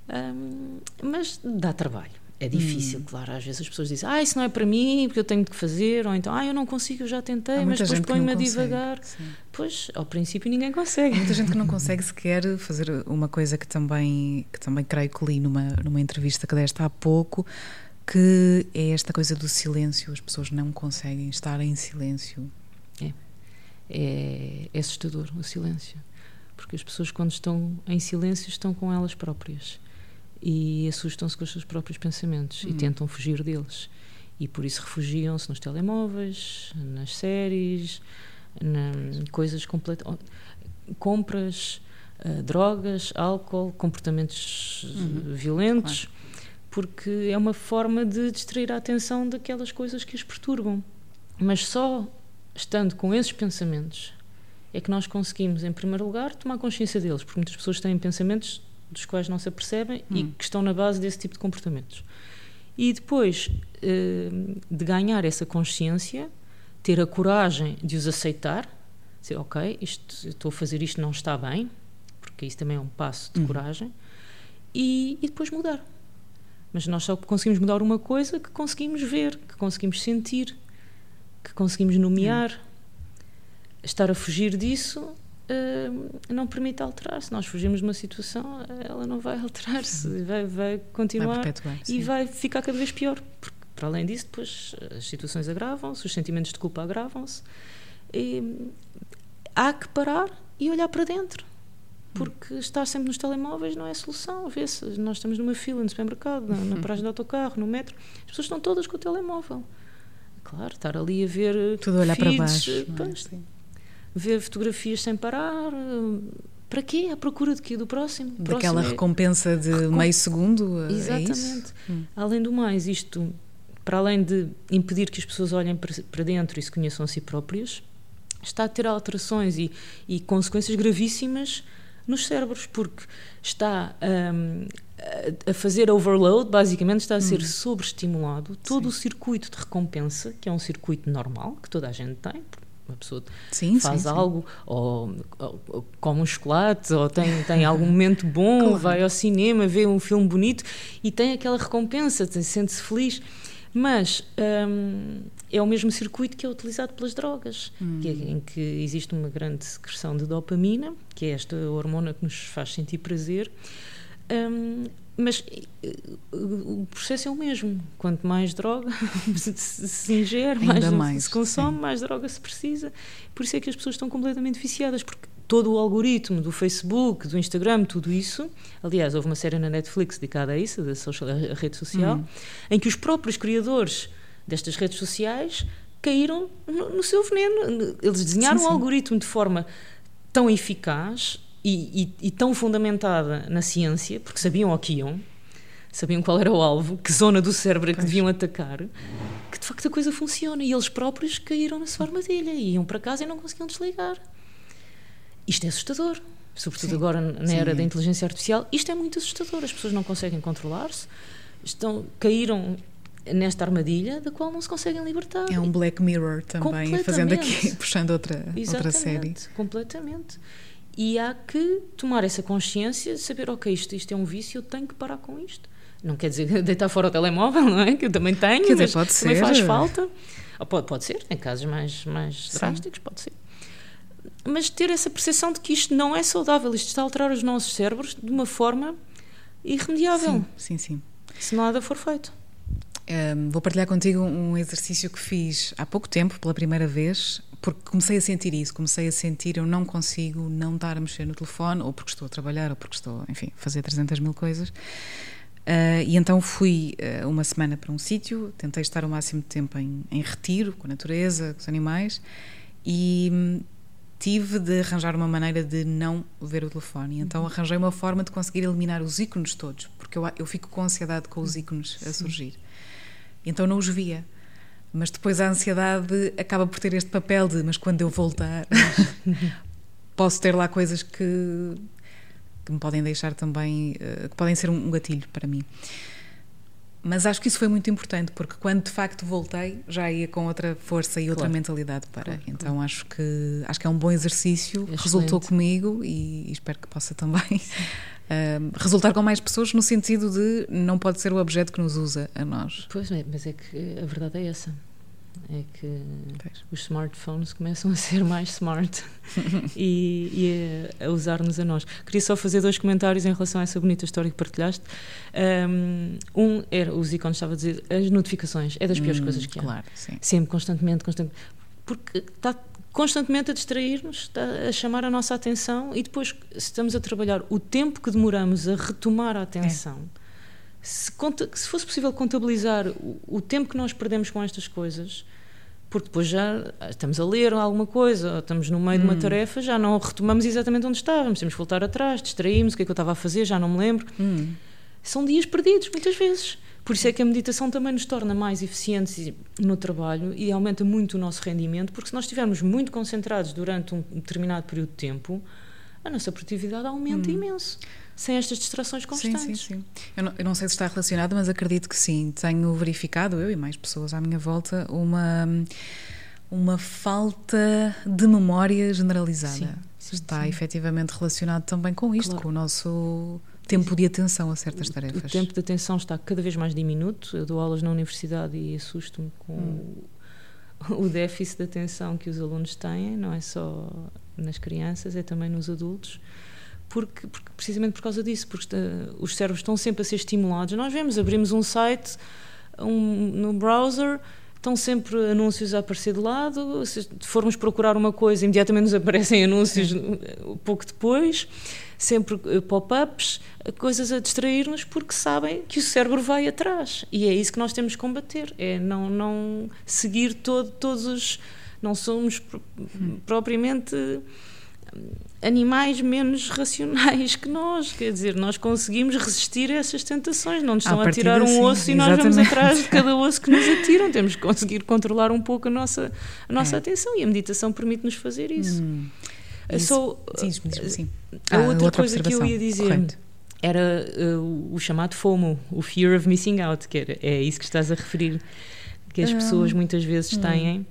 um, mas dá trabalho. É difícil, hum. claro. Às vezes as pessoas dizem, ah, isso não é para mim, porque eu tenho de fazer, ou então, ah, eu não consigo, eu já tentei, mas depois põe-me a divagar. Sim. Pois, ao princípio ninguém consegue. Há muita gente que não consegue sequer fazer uma coisa que também, que também creio que li numa, numa entrevista que deste há pouco, que é esta coisa do silêncio. As pessoas não conseguem estar em silêncio. É. É, é assustador o silêncio. Porque as pessoas, quando estão em silêncio, estão com elas próprias e assustam-se com os seus próprios pensamentos hum. e tentam fugir deles. E por isso refugiam-se nos telemóveis, nas séries, na, coisas completas. compras, uh, drogas, álcool, comportamentos uhum. violentos, claro. porque é uma forma de distrair a atenção daquelas coisas que os perturbam. Mas só estando com esses pensamentos é que nós conseguimos, em primeiro lugar, tomar consciência deles, porque muitas pessoas têm pensamentos dos quais não se apercebem hum. e que estão na base desse tipo de comportamentos. E depois uh, de ganhar essa consciência, ter a coragem de os aceitar, dizer, ok, isto, estou a fazer isto, não está bem, porque isso também é um passo de hum. coragem, e, e depois mudar. Mas nós só conseguimos mudar uma coisa que conseguimos ver, que conseguimos sentir, que conseguimos nomear. Hum. Estar a fugir disso uh, não permite alterar. Se nós fugirmos de uma situação, ela não vai alterar-se, vai, vai continuar vai e vai ficar cada vez pior. Porque, para além disso, depois as situações agravam-se, os sentimentos de culpa agravam-se. E há que parar e olhar para dentro. Porque estar sempre nos telemóveis não é solução. Vê-se, nós estamos numa fila no supermercado, na, na paragem de autocarro, no metro, as pessoas estão todas com o telemóvel. Claro, estar ali a ver. Tudo a olhar feeds, para baixo. É? Ver fotografias sem parar. Para quê? À procura de quê? Do próximo? Daquela próximo é recompensa de Recom... meio segundo? É Exatamente. É hum. Além do mais, isto, para além de impedir que as pessoas olhem para dentro e se conheçam a si próprias, está a ter alterações e, e consequências gravíssimas nos cérebros, porque está um, a fazer overload, basicamente está a ser hum. sobreestimulado todo Sim. o circuito de recompensa, que é um circuito normal, que toda a gente tem, uma pessoa sim, faz sim, algo, sim. Ou, ou, ou, come um chocolate, ou tem, tem algum momento bom, claro. vai ao cinema, vê um filme bonito e tem aquela recompensa, sente-se feliz. Mas hum, é o mesmo circuito que é utilizado pelas drogas, hum. que é, em que existe uma grande secreção de dopamina, que é esta hormona que nos faz sentir prazer. Um, mas eh, o processo é o mesmo. Quanto mais droga se ingere, mais, mais, se consome, sim. mais droga se precisa. Por isso é que as pessoas estão completamente viciadas, porque todo o algoritmo do Facebook, do Instagram, tudo isso. Aliás, houve uma série na Netflix dedicada a isso, da social, a rede social, uhum. em que os próprios criadores destas redes sociais caíram no, no seu veneno. Eles desenharam sim. um algoritmo de forma tão eficaz e, e, e, tão fundamentada na ciência, porque sabiam o que iam, sabiam qual era o alvo, que zona do cérebro é que deviam atacar, que de facto a coisa funciona. E eles próprios caíram na sua armadilha e iam para casa e não conseguiam desligar. Isto é assustador, sobretudo Sim. agora na Sim. era da inteligência artificial. Isto é muito assustador. As pessoas não conseguem controlar-se, estão caíram nesta armadilha da qual não se conseguem libertar. É um Black Mirror também, fazendo aqui, puxando outra, outra série. Completamente. E há que tomar essa consciência, saber, ok, isto, isto é um vício, eu tenho que parar com isto. Não quer dizer deitar fora o telemóvel, não é? Que eu também tenho, quer mas pode também ser. faz falta. Ou pode, pode ser, em casos mais, mais drásticos, pode ser. Mas ter essa percepção de que isto não é saudável, isto está a alterar os nossos cérebros de uma forma irremediável. Sim, sim, sim. Se nada for feito. Um, vou partilhar contigo um exercício que fiz há pouco tempo, pela primeira vez, porque comecei a sentir isso, comecei a sentir eu não consigo não estar a mexer no telefone, ou porque estou a trabalhar, ou porque estou, enfim, a fazer 300 mil coisas. Uh, e então fui uh, uma semana para um sítio, tentei estar o máximo de tempo em, em retiro, com a natureza, com os animais, e hum, tive de arranjar uma maneira de não ver o telefone. Então uhum. arranjei uma forma de conseguir eliminar os ícones todos, porque eu, eu fico com ansiedade com os ícones a surgir. Então não os via. Mas depois a ansiedade acaba por ter este papel de, mas quando eu voltar, posso ter lá coisas que, que me podem deixar também, eh, que podem ser um gatilho para mim. Mas acho que isso foi muito importante, porque quando de facto voltei, já ia com outra força e outra claro. mentalidade para. Claro, então claro. acho que acho que é um bom exercício, é resultou comigo e, e, espero que possa também uh, resultar com mais pessoas no sentido de não pode ser o objeto que nos usa a nós. Pois é, mas é que a verdade é essa é que pois. os smartphones começam a ser mais smart e, e, a, usar-nos a nós. Queria só fazer dois comentários em relação a essa bonita história que partilhaste. Um, era, o Zico estava a dizer, as notificações, é das piores hum, coisas que há. Claro, sim. Sempre, constantemente, constantemente. Porque está constantemente a distrair-nos, está a chamar a nossa atenção e depois, se estamos a trabalhar, o tempo que demoramos a retomar a atenção. É. Se, se, fosse possível contabilizar o, o, tempo que nós perdemos com estas coisas, porque depois já estamos a ler alguma coisa, ou estamos no meio hum. de uma hum. tarefa, já não retomamos exatamente onde estávamos, temos que voltar atrás, distraímos, o que é que eu estava a fazer, já não me lembro. Hum. São dias perdidos, muitas vezes. Por isso é que a meditação também nos torna mais eficientes no trabalho e aumenta muito o nosso rendimento, porque se nós estivermos muito concentrados durante um determinado período de tempo, a nossa produtividade aumenta hum. imenso sem estas distrações constantes. Sim, sim, sim. Eu não, eu não sei se está relacionado, mas acredito que sim. Tenho verificado, eu e mais pessoas à minha volta, uma, uma falta de memória generalizada. Sim, sim, está sim. efetivamente relacionado também com isto, claro. com o nosso tempo de atenção a certas tarefas. O tempo de atenção está cada vez mais diminuto. Eu dou aulas na universidade e assusto-me com hum. o déficit de atenção que os alunos têm, não é só nas crianças, é também nos adultos porque, porque, precisamente por causa disso, porque uh, os cérebros estão sempre a ser estimulados. Nós vemos, abrimos um site um, no browser, estão sempre anúncios a aparecer de lado. Se formos procurar uma coisa, imediatamente nos aparecem anúncios uh, pouco depois, sempre uh, pop-ups, coisas a distrair-nos porque sabem que o cérebro vai atrás. E é isso que nós temos que combater: é não, não seguir todo, todos os. Não somos hum. propriamente animais menos racionais que nós, quer dizer, nós conseguimos resistir a essas tentações, não nos estão a tirar um sim, osso e nós vamos atrás de cada osso que nos atiram, temos que conseguir controlar um pouco a nossa, a nossa é. atenção e a meditação permite-nos fazer isso. Hum, isso. Só, sim, sim. A ah, outra, outra coisa que eu ia dizer era uh, o chamado FOMO, o Fear of Missing Out, que era, é isso que estás a referir, que as pessoas muitas vezes hum. têm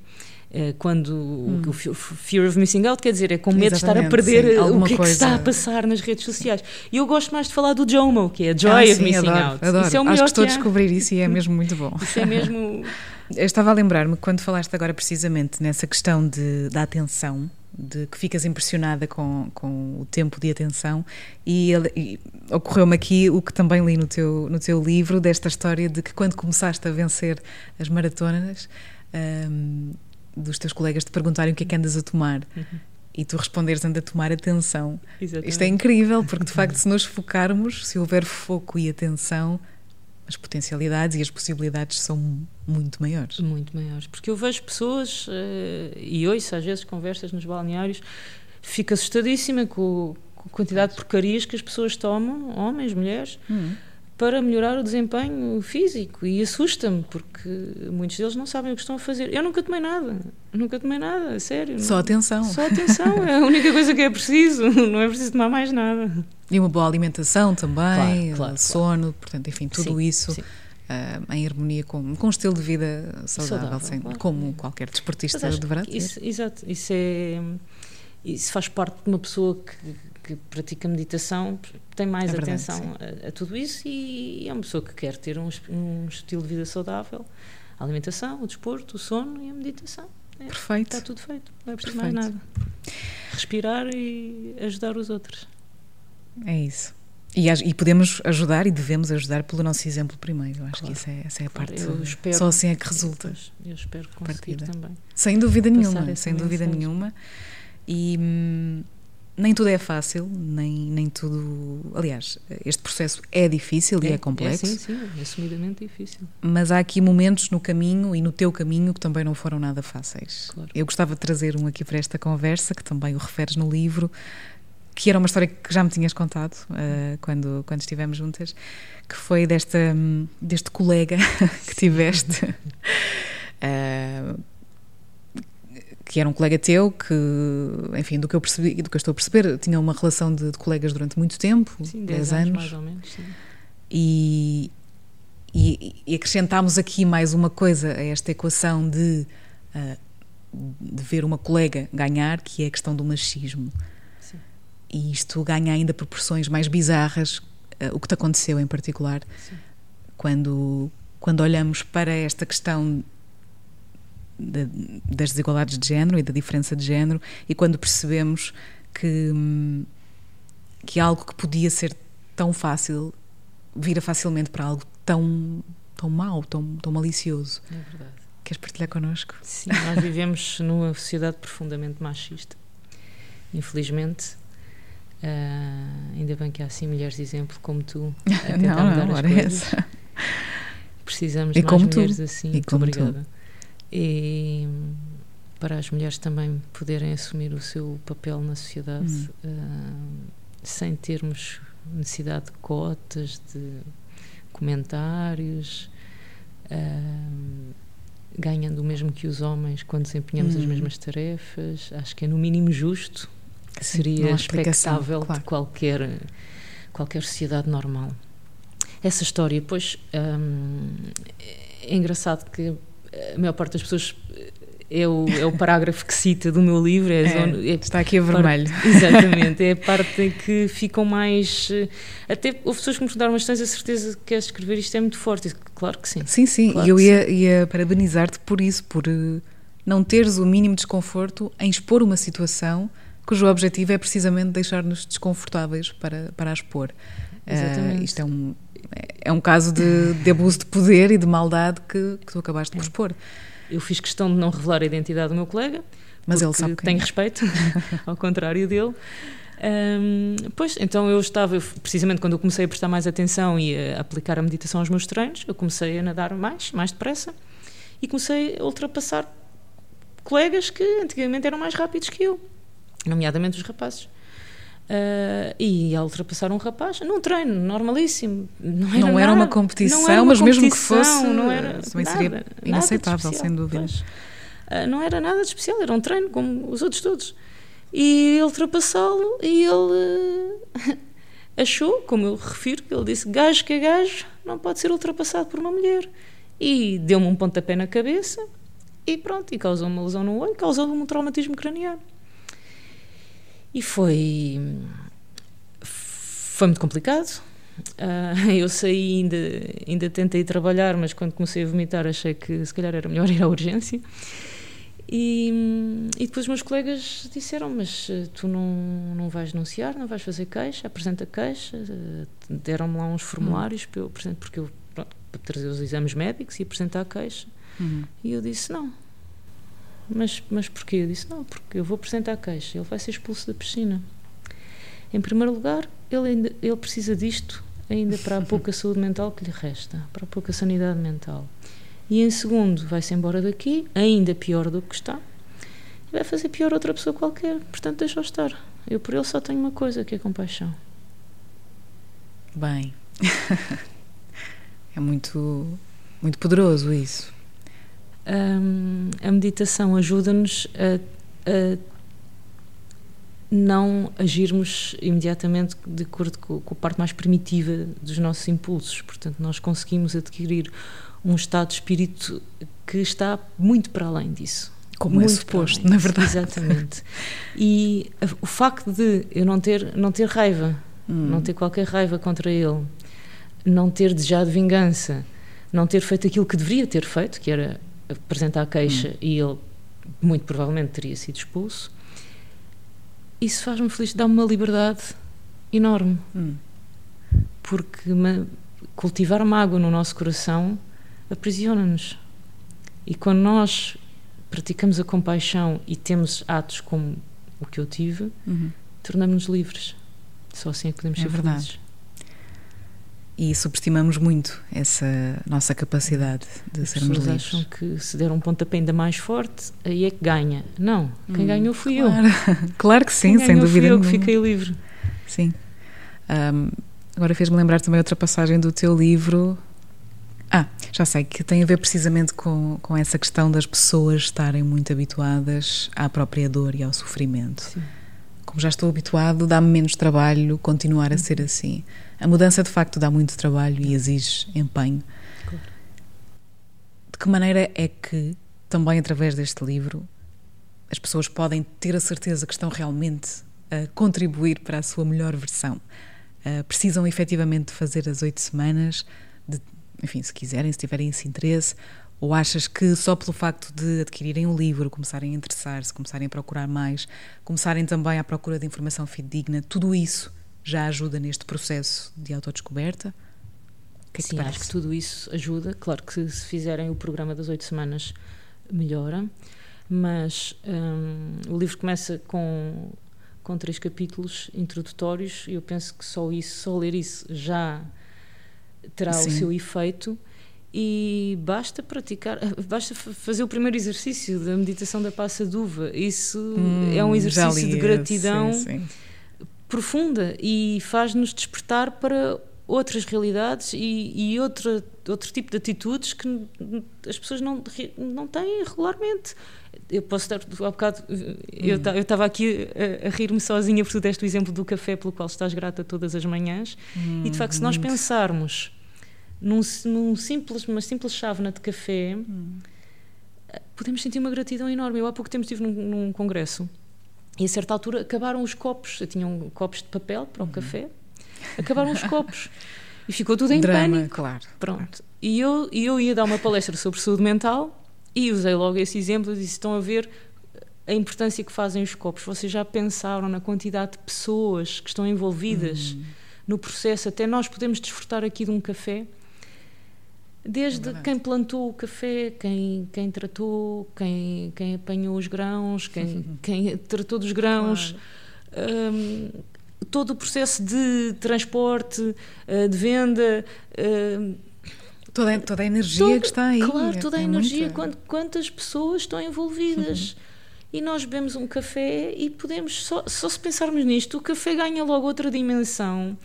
quando hum. o fear of missing out quer dizer é com medo de estar a perder sim, o que, é que está a passar nas redes sociais. E eu gosto mais de falar do JOMO, que é Joy ah, of sim, Missing adoro, Out. Adoro. Isso é o melhor Acho que estou a descobrir isso e é mesmo muito bom. Isso é mesmo. Eu estava a lembrar-me quando falaste agora precisamente nessa questão de, da atenção, de que ficas impressionada com, com o tempo de atenção e, e ocorreu-me aqui o que também li no teu, no teu livro, desta história de que quando começaste a vencer as maratonas um, dos teus colegas te perguntarem o que é que andas a tomar uhum. e tu responderes anda a tomar atenção. Exatamente. Isto é incrível, porque de facto, se nos focarmos, se houver foco e atenção, as potencialidades e as possibilidades são muito maiores. Muito maiores. Porque eu vejo pessoas, uh, e ouço às vezes conversas nos balneários, fico assustadíssima com, com a quantidade de porcarias que as pessoas tomam, homens, mulheres. Uhum para melhorar o desempenho físico e assusta-me porque muitos deles não sabem o que estão a fazer. Eu nunca tomei nada, nunca tomei nada, sério. Só não. atenção. Só atenção, é a única coisa que é preciso, não é preciso tomar mais nada. E uma boa alimentação também, claro, claro, sono, claro. portanto, enfim, tudo sim, isso. Sim. Uh, em harmonia com, com um estilo de vida saudável, saudável sem, como qualquer desportista deverá ter. Isso, exato, isso, é, isso faz parte de uma pessoa que, que pratica meditação tem mais é atenção verdade, a, a, tudo isso e é uma pessoa que quer ter um, um, estilo de vida saudável. A alimentação, o desporto, o sono e a meditação. É, Perfeito. Está tudo feito, não é preciso Perfeito. mais nada. Respirar e ajudar os outros. É isso. E, e, podemos ajudar e devemos ajudar pelo nosso exemplo primeiro. Eu acho claro. que essa é, essa é a parte. Eu espero, só assim é que resulta. Eu espero conseguir partida. também. Sem dúvida nenhuma, sem dúvida mensagem. nenhuma. E hum, nem tudo é fácil, nem, nem tudo. Aliás, este processo é difícil é, e é complexo. É, sim, sim, é assumidamente difícil. Mas há aqui momentos no caminho e no teu caminho que também não foram nada fáceis. Claro. Eu gostava de trazer um aqui para esta conversa, que também o referes no livro, que era uma história que já me tinhas contado uh, quando, quando estivemos juntas, que foi desta, deste colega que tiveste. Uh, que era um colega teu que, enfim, do que eu percebi e do que eu estou a perceber, tinha uma relação de, de colegas durante muito tempo, sim, 10 anos, mais ou menos, sim. E, e, e acrescentámos aqui mais uma coisa a esta equação de, uh, de ver uma colega ganhar, que é a questão do machismo. Sim. E isto ganha ainda proporções mais bizarras, uh, o que te aconteceu em particular, sim. quando, quando olhamos para esta questão da, das desigualdades de género e da diferença de género e quando percebemos que, que algo que podia ser tão fácil vira facilmente para algo tão, tão mau, tão, tão malicioso. É verdade. Queres partilhar connosco? Sim, nós vivemos numa sociedade profundamente machista. Infelizmente, uh, ainda bem que há assim mulheres de exemplo como tu a tentar não, mudar não, as coisas. Essa. Precisamos de mais mulheres assim. E Obrigada. Tu e para as mulheres também poderem assumir o seu papel na sociedade hum. uh, sem termos necessidade de cotas, de comentários, uh, ganhando o mesmo que os homens quando desempenhamos hum. as mesmas tarefas. Acho que é no mínimo justo, que Sim, seria expectável claro. de qualquer, qualquer sociedade normal. Essa história, pois, um, é engraçado que a maior parte das pessoas é o, é o parágrafo que cita do meu livro. É, é, zona, é está aqui a vermelho. Parte, exatamente, é a parte em que ficam mais. Até houve pessoas que me perguntaram, mas tens a certeza que queres escrever isto é muito forte? Claro que sim. Sim, sim, claro e eu ia, ia parabenizar-te por isso, por uh, não teres o mínimo desconforto em expor uma situação cujo objetivo é precisamente deixar-nos desconfortáveis para, para a expor. Exatamente. Uh, isto é um, é um caso de, de, abuso de poder e de maldade que, que tu acabaste de expor. Eu fiz questão de não revelar a identidade do meu colega, mas ele sabe que tem respeito, ao contrário dele. Um, pois, então eu estava, eu, precisamente quando eu comecei a prestar mais atenção e a aplicar a meditação aos meus treinos, eu comecei a nadar mais, mais depressa e comecei a ultrapassar colegas que antigamente eram mais rápidos que eu, nomeadamente os rapazes. Uh, e a ultrapassar um rapaz num treino normalíssimo. Não era, não era uma competição, era uma mas competição, mesmo que fosse, não era também nada, seria inaceitável, sem dúvida. Uh, não era nada de especial, era um treino como os outros todos. E ultrapassá-lo, e ele uh, achou, como eu refiro, ele disse: gajo que é gajo não pode ser ultrapassado por uma mulher. E deu-me um pontapé na cabeça, e pronto, e causou uma lesão no olho, causou-me um traumatismo craniano. E foi. Foi muito complicado. Uh, eu saí, ainda, ainda tentei trabalhar, mas quando comecei a vomitar achei que se calhar era melhor ir à urgência. E, e depois os meus colegas disseram: Mas eh, tu não, não vais denunciar, não vais fazer queixa, apresenta queixa. Deram-me lá uns formulários hum. para eu, porque eu, pronto, para trazer os exames médicos e apresentar a queixa. Hum. E eu disse: Não, mas, mas porquê? Eu disse, não, porque eu vou apresentar a queixa, ele vai ser expulso da piscina. Em primeiro lugar, ele, ainda, ele precisa disto ainda para a pouca saúde mental que lhe resta, para a pouca sanidade mental. E em segundo, vai-se embora daqui, ainda pior do que está, e vai fazer pior outra pessoa qualquer. Portanto, deixa-o estar. Eu por ele só tenho uma coisa, que é compaixão. Bem, é muito, muito poderoso isso um, a meditação ajuda-nos a, a, não agirmos imediatamente de acordo com, com, a parte mais primitiva dos nossos impulsos. Portanto, nós conseguimos adquirir um estado de espírito que está muito para além disso. Como é muito é suposto, na verdade. Exatamente. E o facto de eu não ter, não ter raiva, hum. não ter qualquer raiva contra ele, não ter desejado vingança, não ter feito aquilo que deveria ter feito, que era apresentar a queixa hum. e ele muito provavelmente teria sido expulso. Isso faz-me feliz, dá-me uma liberdade enorme. Hum. porque cultivar mágoa no nosso coração aprisiona-nos. E quando nós praticamos a compaixão e temos atos como o que eu tive, uhum. tornamos-nos livres. Só assim é que podemos é ser verdade. felizes. E subestimamos muito essa nossa capacidade de As sermos livres. acham que se der um pontapé ainda mais forte, aí é que ganha. Não, quem hum, ganhou fui claro. eu. claro que sim, quem sem dúvida fui eu que fiquei livre. Sim. Um, agora fez-me lembrar também outra passagem do teu livro. Ah, já sei, que tem a ver precisamente com, com essa questão das pessoas estarem muito habituadas à própria dor e ao sofrimento. Sim. Como já estou habituado, dá-me menos trabalho continuar a uhum. ser assim. A mudança de facto dá muito trabalho e exige empenho. Claro. De que maneira é que, também através deste livro, as pessoas podem ter a certeza que estão realmente a contribuir para a sua melhor versão? Uh, precisam efetivamente fazer as oito semanas, de, enfim, se quiserem, se tiverem esse interesse, ou achas que só pelo facto de adquirirem um livro, começarem a interessar-se, começarem a procurar mais, começarem também à procura de informação fidedigna, tudo isso já ajuda neste processo de autodescoberta? Que é que Sim, acho que tudo isso ajuda. Claro que se fizerem o programa das oito semanas, melhora. Mas um, o livro começa com, com três capítulos introdutórios e eu penso que só isso, só ler isso já terá Sim. o seu efeito e basta praticar, basta fazer o primeiro exercício da meditação da passa d'uva. Isso hum, é um exercício de gratidão sim, sim profunda e faz-nos despertar para outras realidades e, e outra, outro tipo de atitudes que as pessoas não, não têm regularmente. Eu posso dar, há bocado, eu hum. estava aqui a, a rir-me sozinha porque tu deste o exemplo do café pelo qual estás grata todas as manhãs hum, e de facto se nós pensarmos num, num simples, uma simples chávena de café hum. podemos sentir uma gratidão enorme. Eu há pouco tempo estive num, num congresso e a certa altura acabaram os copos. Eu tinha um, copos de papel para o uhum. café. Acabaram os copos. E ficou tudo em Drama, pânico. Claro. Pronto. E eu, eu ia dar uma palestra sobre saúde mental e usei logo esse exemplo. Disse: estão a ver a importância que fazem os copos. Vocês já pensaram na quantidade de pessoas que estão envolvidas uhum. no processo? Até nós podemos desfrutar aqui de um café Desde é quem plantou o café, quem, quem tratou, quem, quem apanhou os grãos, quem, quem tratou dos grãos, claro. um, todo o processo de transporte, eh, de venda. Um, toda, toda a energia toda, que está aí. Claro, é toda a é energia, muita... quantas pessoas estão envolvidas. e nós bebemos um café e podemos, só, só se pensarmos nisto, o café ganha logo outra dimensão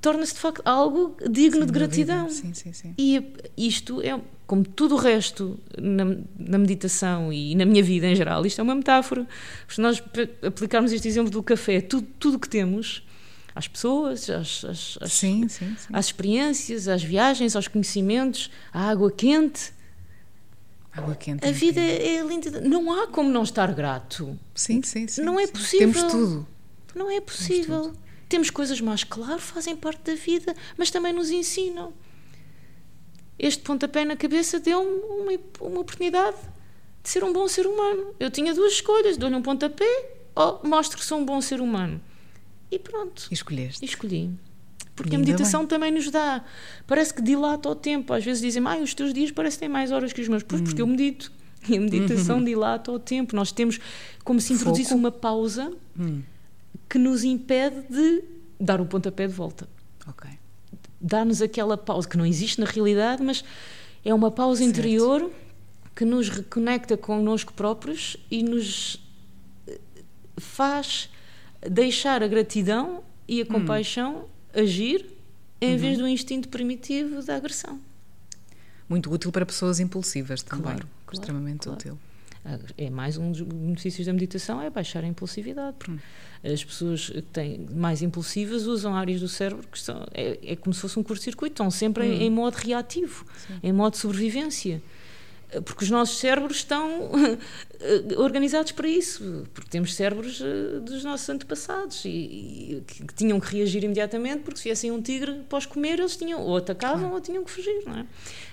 torna-se de facto algo digno de gratidão. Sim, sim, sim. E isto é, como tudo o resto na, na, meditação e na minha vida em geral, isto é uma metáfora. Se nós aplicarmos este exemplo do café, tudo, tudo que temos, às pessoas, às, às, às, sim, sim, sim. às experiências, às viagens, aos conhecimentos, à água quente. Água quente. A vida é linda. Não há como não estar grato. Sim, sim, sim. Não é possível. Temos tudo. Não é possível. Temos coisas más, claro, fazem parte da vida, mas também nos ensinam. Este pontapé na cabeça deu-me uma, uma oportunidade de ser um bom ser humano. Eu tinha duas escolhas: dou-lhe um pontapé ou mostro que sou um bom ser humano. E pronto. Escolheste. escolhi. Porque a meditação bem. também nos dá. Parece que dilata o tempo. Às vezes dizem, ah, os teus dias parecem ter mais horas que os meus. Pois, hum. porque eu medito. E a meditação dilata o tempo. Nós temos como se introduzisse uma pausa. Hum que nos impede de dar o pontapé de volta. Ok. Dá-nos aquela pausa que não existe na realidade, mas é uma pausa certo. interior que nos reconecta connosco próprios e nos eh, faz deixar a gratidão e a hum. compaixão agir em uhum. vez do instinto primitivo da agressão. Muito útil para pessoas impulsivas também. Claro, claro extremamente claro. útil. É mais um dos benefícios da meditação é baixar a impulsividade. Porque hum as pessoas que têm mais impulsivas usam áreas do cérebro que são, é, é como se fosse um curto-circuito, estão sempre hum. em, em, modo reativo, Sim. em modo de sobrevivência porque os nossos cérebros estão organizados para isso, porque temos cérebros eh, dos nossos antepassados e, e que, que, tinham que reagir imediatamente, porque se viessem um tigre após comer, eles tinham ou atacavam ou tinham que fugir, não é?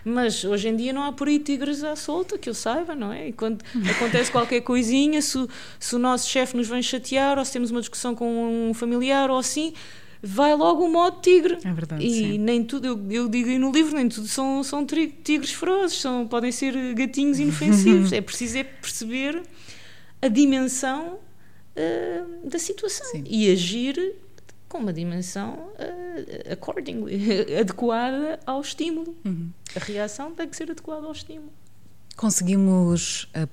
Mas hoje em dia não há por aí tigres à solta, que eu saiba, não é? E quando acontece qualquer coisinha, se, se o nosso chefe nos vem chatear ou se temos uma discussão com um familiar ou assim, vai logo o modo tigre. É verdade. E sim. nem tudo, eu, eu digo aí no livro, nem tudo são, são tigres ferozes, são, podem ser gatinhos inofensivos. é preciso é perceber a dimensão ah, da situação Sim. e agir com uma dimensão ah, accordingly, adequada ao estímulo. Uhum. A reação tem que ser adequada ao estímulo. Conseguimos ah,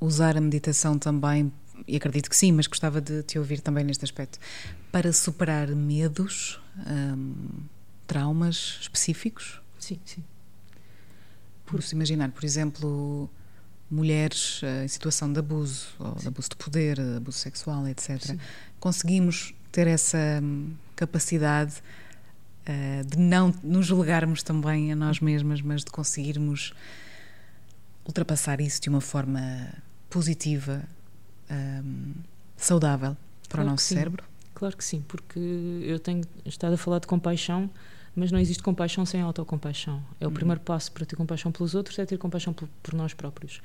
usar a meditação também, e acredito que sim, mas gostava de te ouvir também neste aspecto, para superar medos, ahm, traumas específicos? Sim, sim. Por-se imaginar, por exemplo, mulheres ah, em situação de abuso, ou de abuso de poder, abuso sexual, etc. Sim. Conseguimos ter essa hum, capacidade ah, de não nos julgarmos também a nós mesmas, mas de conseguirmos ultrapassar isso de uma forma positiva, hum, saudável para Claro o nosso cérebro. Claro que sim, porque eu tenho estado a falar de compaixão, mas não existe compaixão sem autocompaixão. É o primeiro passo para ter compaixão pelos outros, é ter compaixão por, por nós próprios.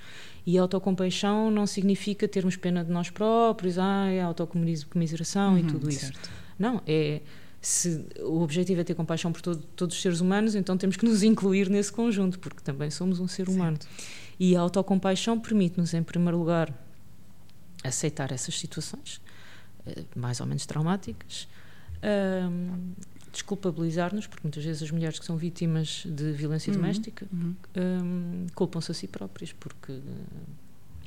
E autocompaixão não significa termos pena de nós próprios, ah, é autocomiseração e Uhum, tudo isso. certo. Não, é se o objetivo é ter compaixão por todo- todos os seres humanos, então temos que nos incluir nesse conjunto, porque também somos um ser humano. E a autocompaixão permite-nos, em primeiro lugar, aceitar essas situações, eh, mais ou menos traumáticas, ahm, desculpabilizar-nos, porque muitas vezes as mulheres que são vítimas de violência Uhum, doméstica uhum. ahm, culpam-se a si próprias, porque eh,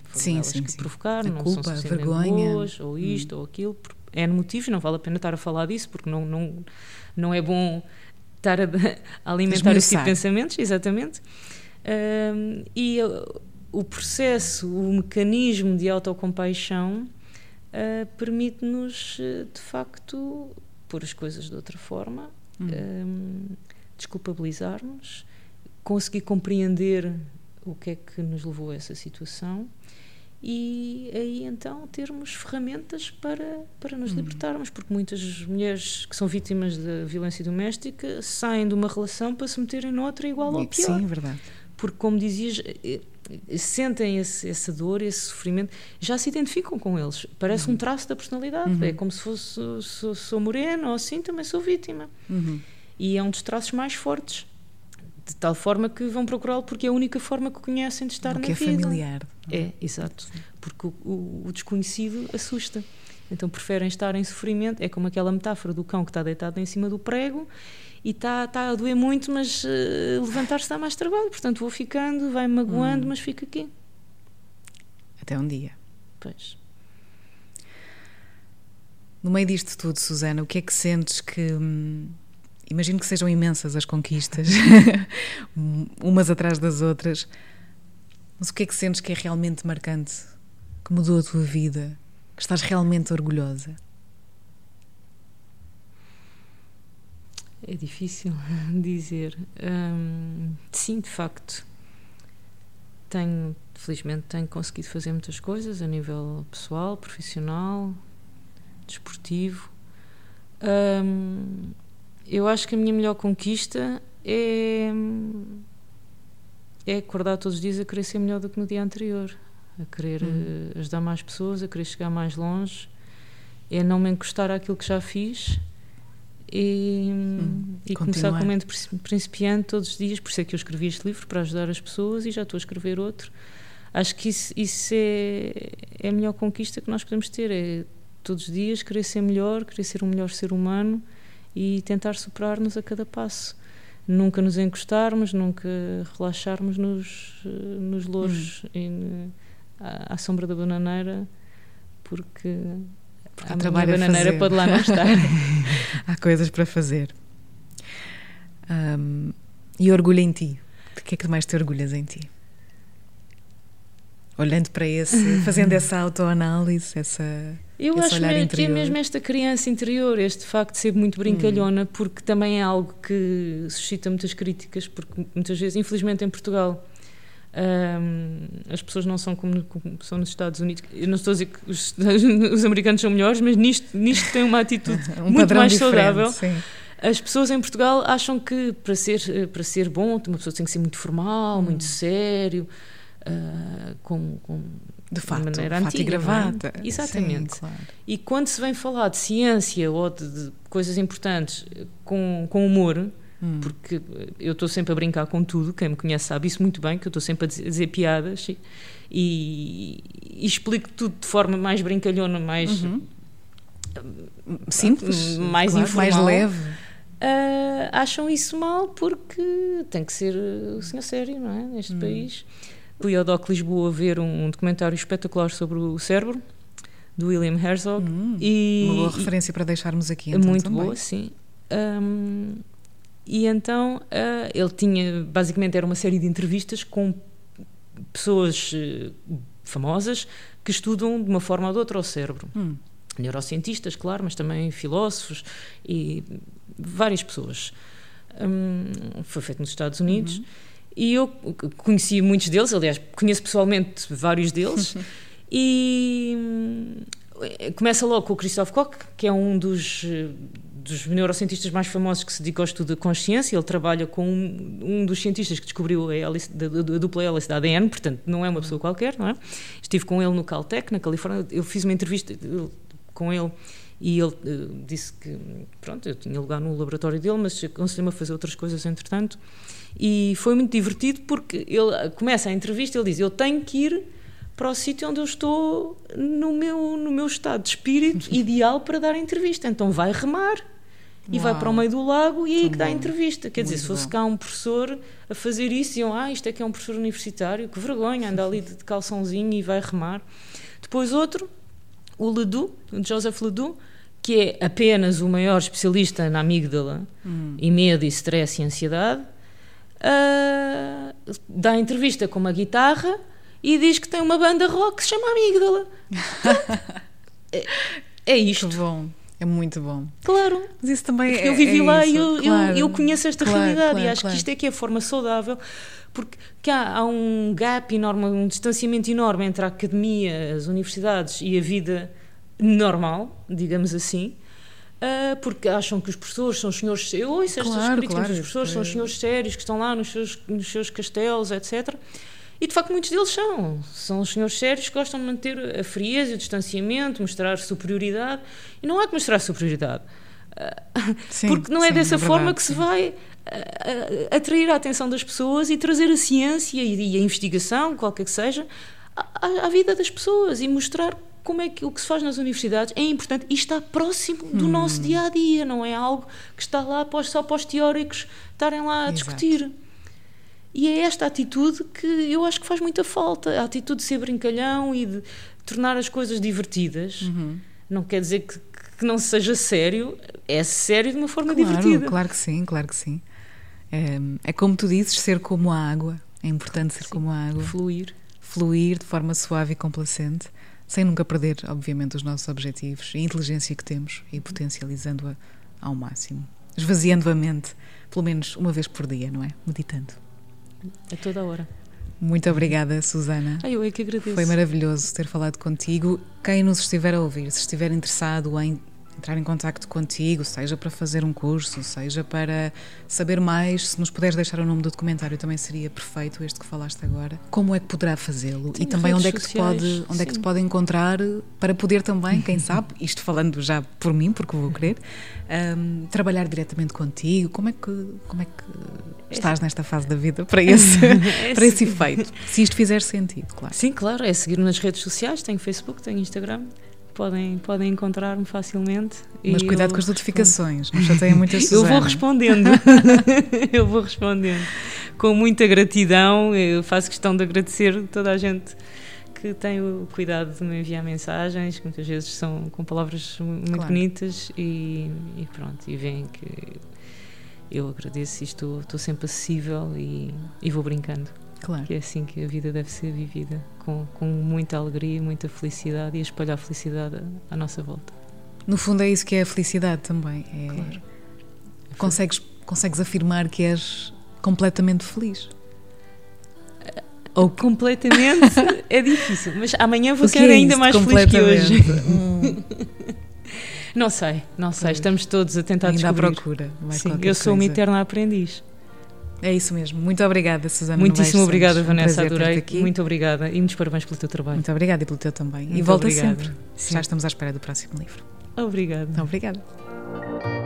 foram Sim, elas sim, que sim. provocaram, A não culpa, são vergonha. boas, ou isto, ou aquilo, por N motivos, não vale a pena estar a falar disso, porque não, não, não é bom estar a, a alimentar esse tipo Esmiuçar. de pensamentos, exatamente. Ahm, e o processo, o mecanismo de autocompaixão uh, permite-nos, uh, de facto, pôr as coisas de outra forma, Hum. um, desculpabilizar-nos, conseguir compreender o que é que nos levou a essa situação e aí então termos ferramentas para, para nos libertarmos, porque muitas mulheres que são vítimas da violência doméstica saem de uma relação para se meterem noutra igual ou pior. Sim, verdade. Porque, como dizias, eh, eh, sentem esse, essa dor, esse sofrimento, já se identificam com eles. Parece um traço da personalidade. É como se fosse, sou, sou morena ou assim, também sou vítima. Uhum. E é um dos traços mais fortes. De tal forma que vão procurá-lo porque é a única forma que conhecem de estar o na que é vida. familiar. É, exato. Porque o, o- o desconhecido assusta. Então preferem estar em sofrimento. É como aquela metáfora do cão que está deitado em cima do prego e está, está a doer muito, mas eh, levantar-se dá mais trabalho. Portanto, vou ficando, vai magoando, mas fica aqui. Até um dia. Pois. No meio disto tudo, Susana, o que é que sentes que. hum, imagino que sejam imensas as conquistas, umas atrás das outras, mas o que é que sentes que é realmente marcante, que mudou a tua vida, que estás realmente orgulhosa? É difícil dizer. Hum, sim, de facto. Tenho, felizmente, tenho conseguido fazer muitas coisas a nível pessoal, profissional, desportivo. Hum, eu acho que a minha melhor conquista é, é acordar todos os dias a querer ser melhor do que no dia anterior, a querer eh, ajudar mais pessoas, a querer chegar mais longe, é não me encostar àquilo que já fiz e, e começar como mente princi- principiante todos os dias. Por isso é que eu escrevi este livro para ajudar as pessoas e já estou a escrever outro. Acho que isso, isso é, é a melhor conquista que nós podemos ter: é todos os dias querer ser melhor, querer ser um melhor ser humano e tentar superar-nos a cada passo. Nunca nos encostarmos, nunca relaxarmos nos, eh, nos louros e ne- à, à sombra da bananeira, porque, Porque há a minha trabalho a bananeira fazer. pode lá não estar. Há coisas para fazer. Hum, e orgulho em ti. De que é que mais te orgulhas em ti? Olhando para esse, fazendo essa autoanálise, essa. Eu acho olhar mesmo, que é mesmo esta criança interior, este facto de ser muito brincalhona, porque também é algo que suscita muitas críticas, porque muitas vezes, infelizmente em Portugal, hum, as pessoas não são como, como são nos Estados Unidos. Eu não estou a dizer que os, os americanos são melhores, mas nisto, nisto tem uma atitude Um muito mais saudável. Sim. As pessoas em Portugal acham que para ser, eh, para ser bom, uma pessoa tem que ser muito formal, muito sério, ah, com, com, de, fato, de maneira fato antiga. e gravata. É? Exatamente. Sim, claro. E quando se vem falar de ciência ou de, de coisas importantes com, com humor, hum. porque eu estou sempre a brincar com tudo, quem me conhece sabe isso muito bem, que eu estou sempre a dizer, a dizer piadas e, e, e, explico tudo de forma mais brincalhona, mais. Uhum. Simples, mais claro, informal. mais leve. Uh, acham isso mal porque tem que ser o senhor sério, não é? Neste hum. país. Fui ao DOC Lisboa ver um documentário espetacular sobre o cérebro, do William Herzog. Hum, e, uma boa referência e, para deixarmos aqui. Então, muito também. boa, sim. Um, e então uh, ele tinha, basicamente, era uma série de entrevistas com pessoas uh, famosas que estudam de uma forma ou de outra o cérebro. Hum. Neurocientistas, claro, mas também filósofos e várias pessoas. Um, foi feito nos Estados Unidos. Uhum. E eu conheci muitos deles, aliás, conheço pessoalmente vários deles. e hum, começa logo com o Christoph Koch, que é um dos, dos neurocientistas mais famosos que se dedica ao estudo da consciência. Ele trabalha com um, um dos cientistas que descobriu a, hélice, dupla hélice da ADN, portanto, não é uma pessoa qualquer, não é? Estive com ele no Caltech, na Califórnia. Eu fiz uma entrevista com ele e ele uh, disse que, pronto, eu tinha lugar no laboratório dele, mas aconselhou-me a fazer outras coisas entretanto. E foi muito divertido porque ele começa a entrevista, ele diz: Eu tenho que ir para o sítio onde eu estou no meu, no meu estado de espírito ideal para dar a entrevista. Então vai remar e Uau. vai para o meio do lago e é aí que dá a entrevista. Quer dizer, Muito se fosse bom. cá um professor a fazer isso, diziam: Ah, isto é que é um professor universitário, que vergonha, anda ali de calçãozinho e vai remar. Depois outro, o Ledoux, o Joseph Ledoux, que é apenas o maior especialista na amígdala Hum. e medo e stress e ansiedade, ah, dá entrevista com uma guitarra e diz que tem uma banda rock que se chama Amígdala. é, é Que isto, bom. É muito bom. claro. Mas isso também Porque é, eu vivi é lá e eu, eu- claro. eu, conheço esta Claro, realidade claro, e acho que isto é que é a forma saudável, porque que há, há um gap enorme, um distanciamento enorme entre a academia, as universidades e a vida normal, digamos assim. ah, porque acham que os professores são os senhores. Eu ouço estas críticas dos professores, são os senhores sérios que estão lá nos seus, nos seus castelos, etc. E de facto muitos deles são. São os senhores sérios que gostam de manter a frieza, o distanciamento, mostrar superioridade. E não há que mostrar superioridade. Ah, Sim, porque não é sim, dessa é forma que se vai ah, ah, atrair a atenção das pessoas e trazer a ciência e, a investigação, qualquer que seja, à, à- vida das pessoas e mostrar como é que o que se faz nas universidades é importante e está próximo do Hum. nosso dia a dia, não é algo que está lá só para os teóricos estarem lá a Exato. discutir. E é esta atitude que eu acho que faz muita falta, a atitude de ser brincalhão e de tornar as coisas divertidas. Uhum. Não quer dizer que, que não seja sério, é sério de uma forma Claro, divertida. claro que sim, claro que sim. É, é como tu dizes, ser como a água. É importante ser Sim. como a água. Fluir. Fluir de forma suave e complacente, sem nunca perder, obviamente, os nossos objetivos e a inteligência que temos e potencializando-a ao máximo. Esvaziando a mente, pelo menos uma vez por dia, não é? Meditando. A toda hora. Muito obrigada, Susana. Ah, eu é que agradeço. Foi maravilhoso ter falado contigo. Quem nos estiver a ouvir, se estiver interessado em entrar em contacto contigo, seja para fazer um curso, seja para saber mais, se nos puderes deixar o nome do documentário também seria perfeito, este que falaste agora. Como é que poderá fazê-lo? E também onde é que te pode, sociais, onde é que te sim. pode encontrar para poder também, quem sabe, isto falando já por mim, porque vou querer, hum, trabalhar diretamente contigo. Como é que como é que estás nesta fase da vida para esse para esse efeito? Se isto fizer sentido, claro. Sim, claro, é seguir nas redes sociais, tenho Facebook, tenho Instagram. Podem, podem encontrar-me facilmente. Mas cuidado com as notificações, não chateia muito a Eu vou respondendo. eu vou respondendo. Com muita gratidão. Eu faço questão de agradecer toda a gente que tem o cuidado de me enviar mensagens, que muitas vezes são com palavras mu- muito Claro. bonitas e, e pronto, e veem que eu agradeço e estou, estou sempre acessível e, e vou brincando. Claro. Que é assim que a vida deve ser vivida, com, com muita alegria, muita felicidade e a espalhar felicidade à, à nossa volta. No fundo é isso que é a felicidade também. É, Claro. consegues, consegues afirmar que és completamente feliz. Ou Completamente é difícil, mas amanhã vou ser é ainda mais feliz que hoje. Hum, Não sei, não sei, Pois. estamos todos a tentar ainda à descobrir. procura. de mais Sim, qualquer eu sou uma coisa. eterna aprendiz. É isso mesmo. Muito obrigada, Susana. Muitíssimo obrigada, Vanessa. Um adorei. Aqui. Muito obrigada e muitos parabéns pelo teu trabalho. Muito obrigada e pelo teu também. Muito e volta obrigada. sempre. Sim. Já estamos à espera do próximo livro. Obrigada. Obrigada.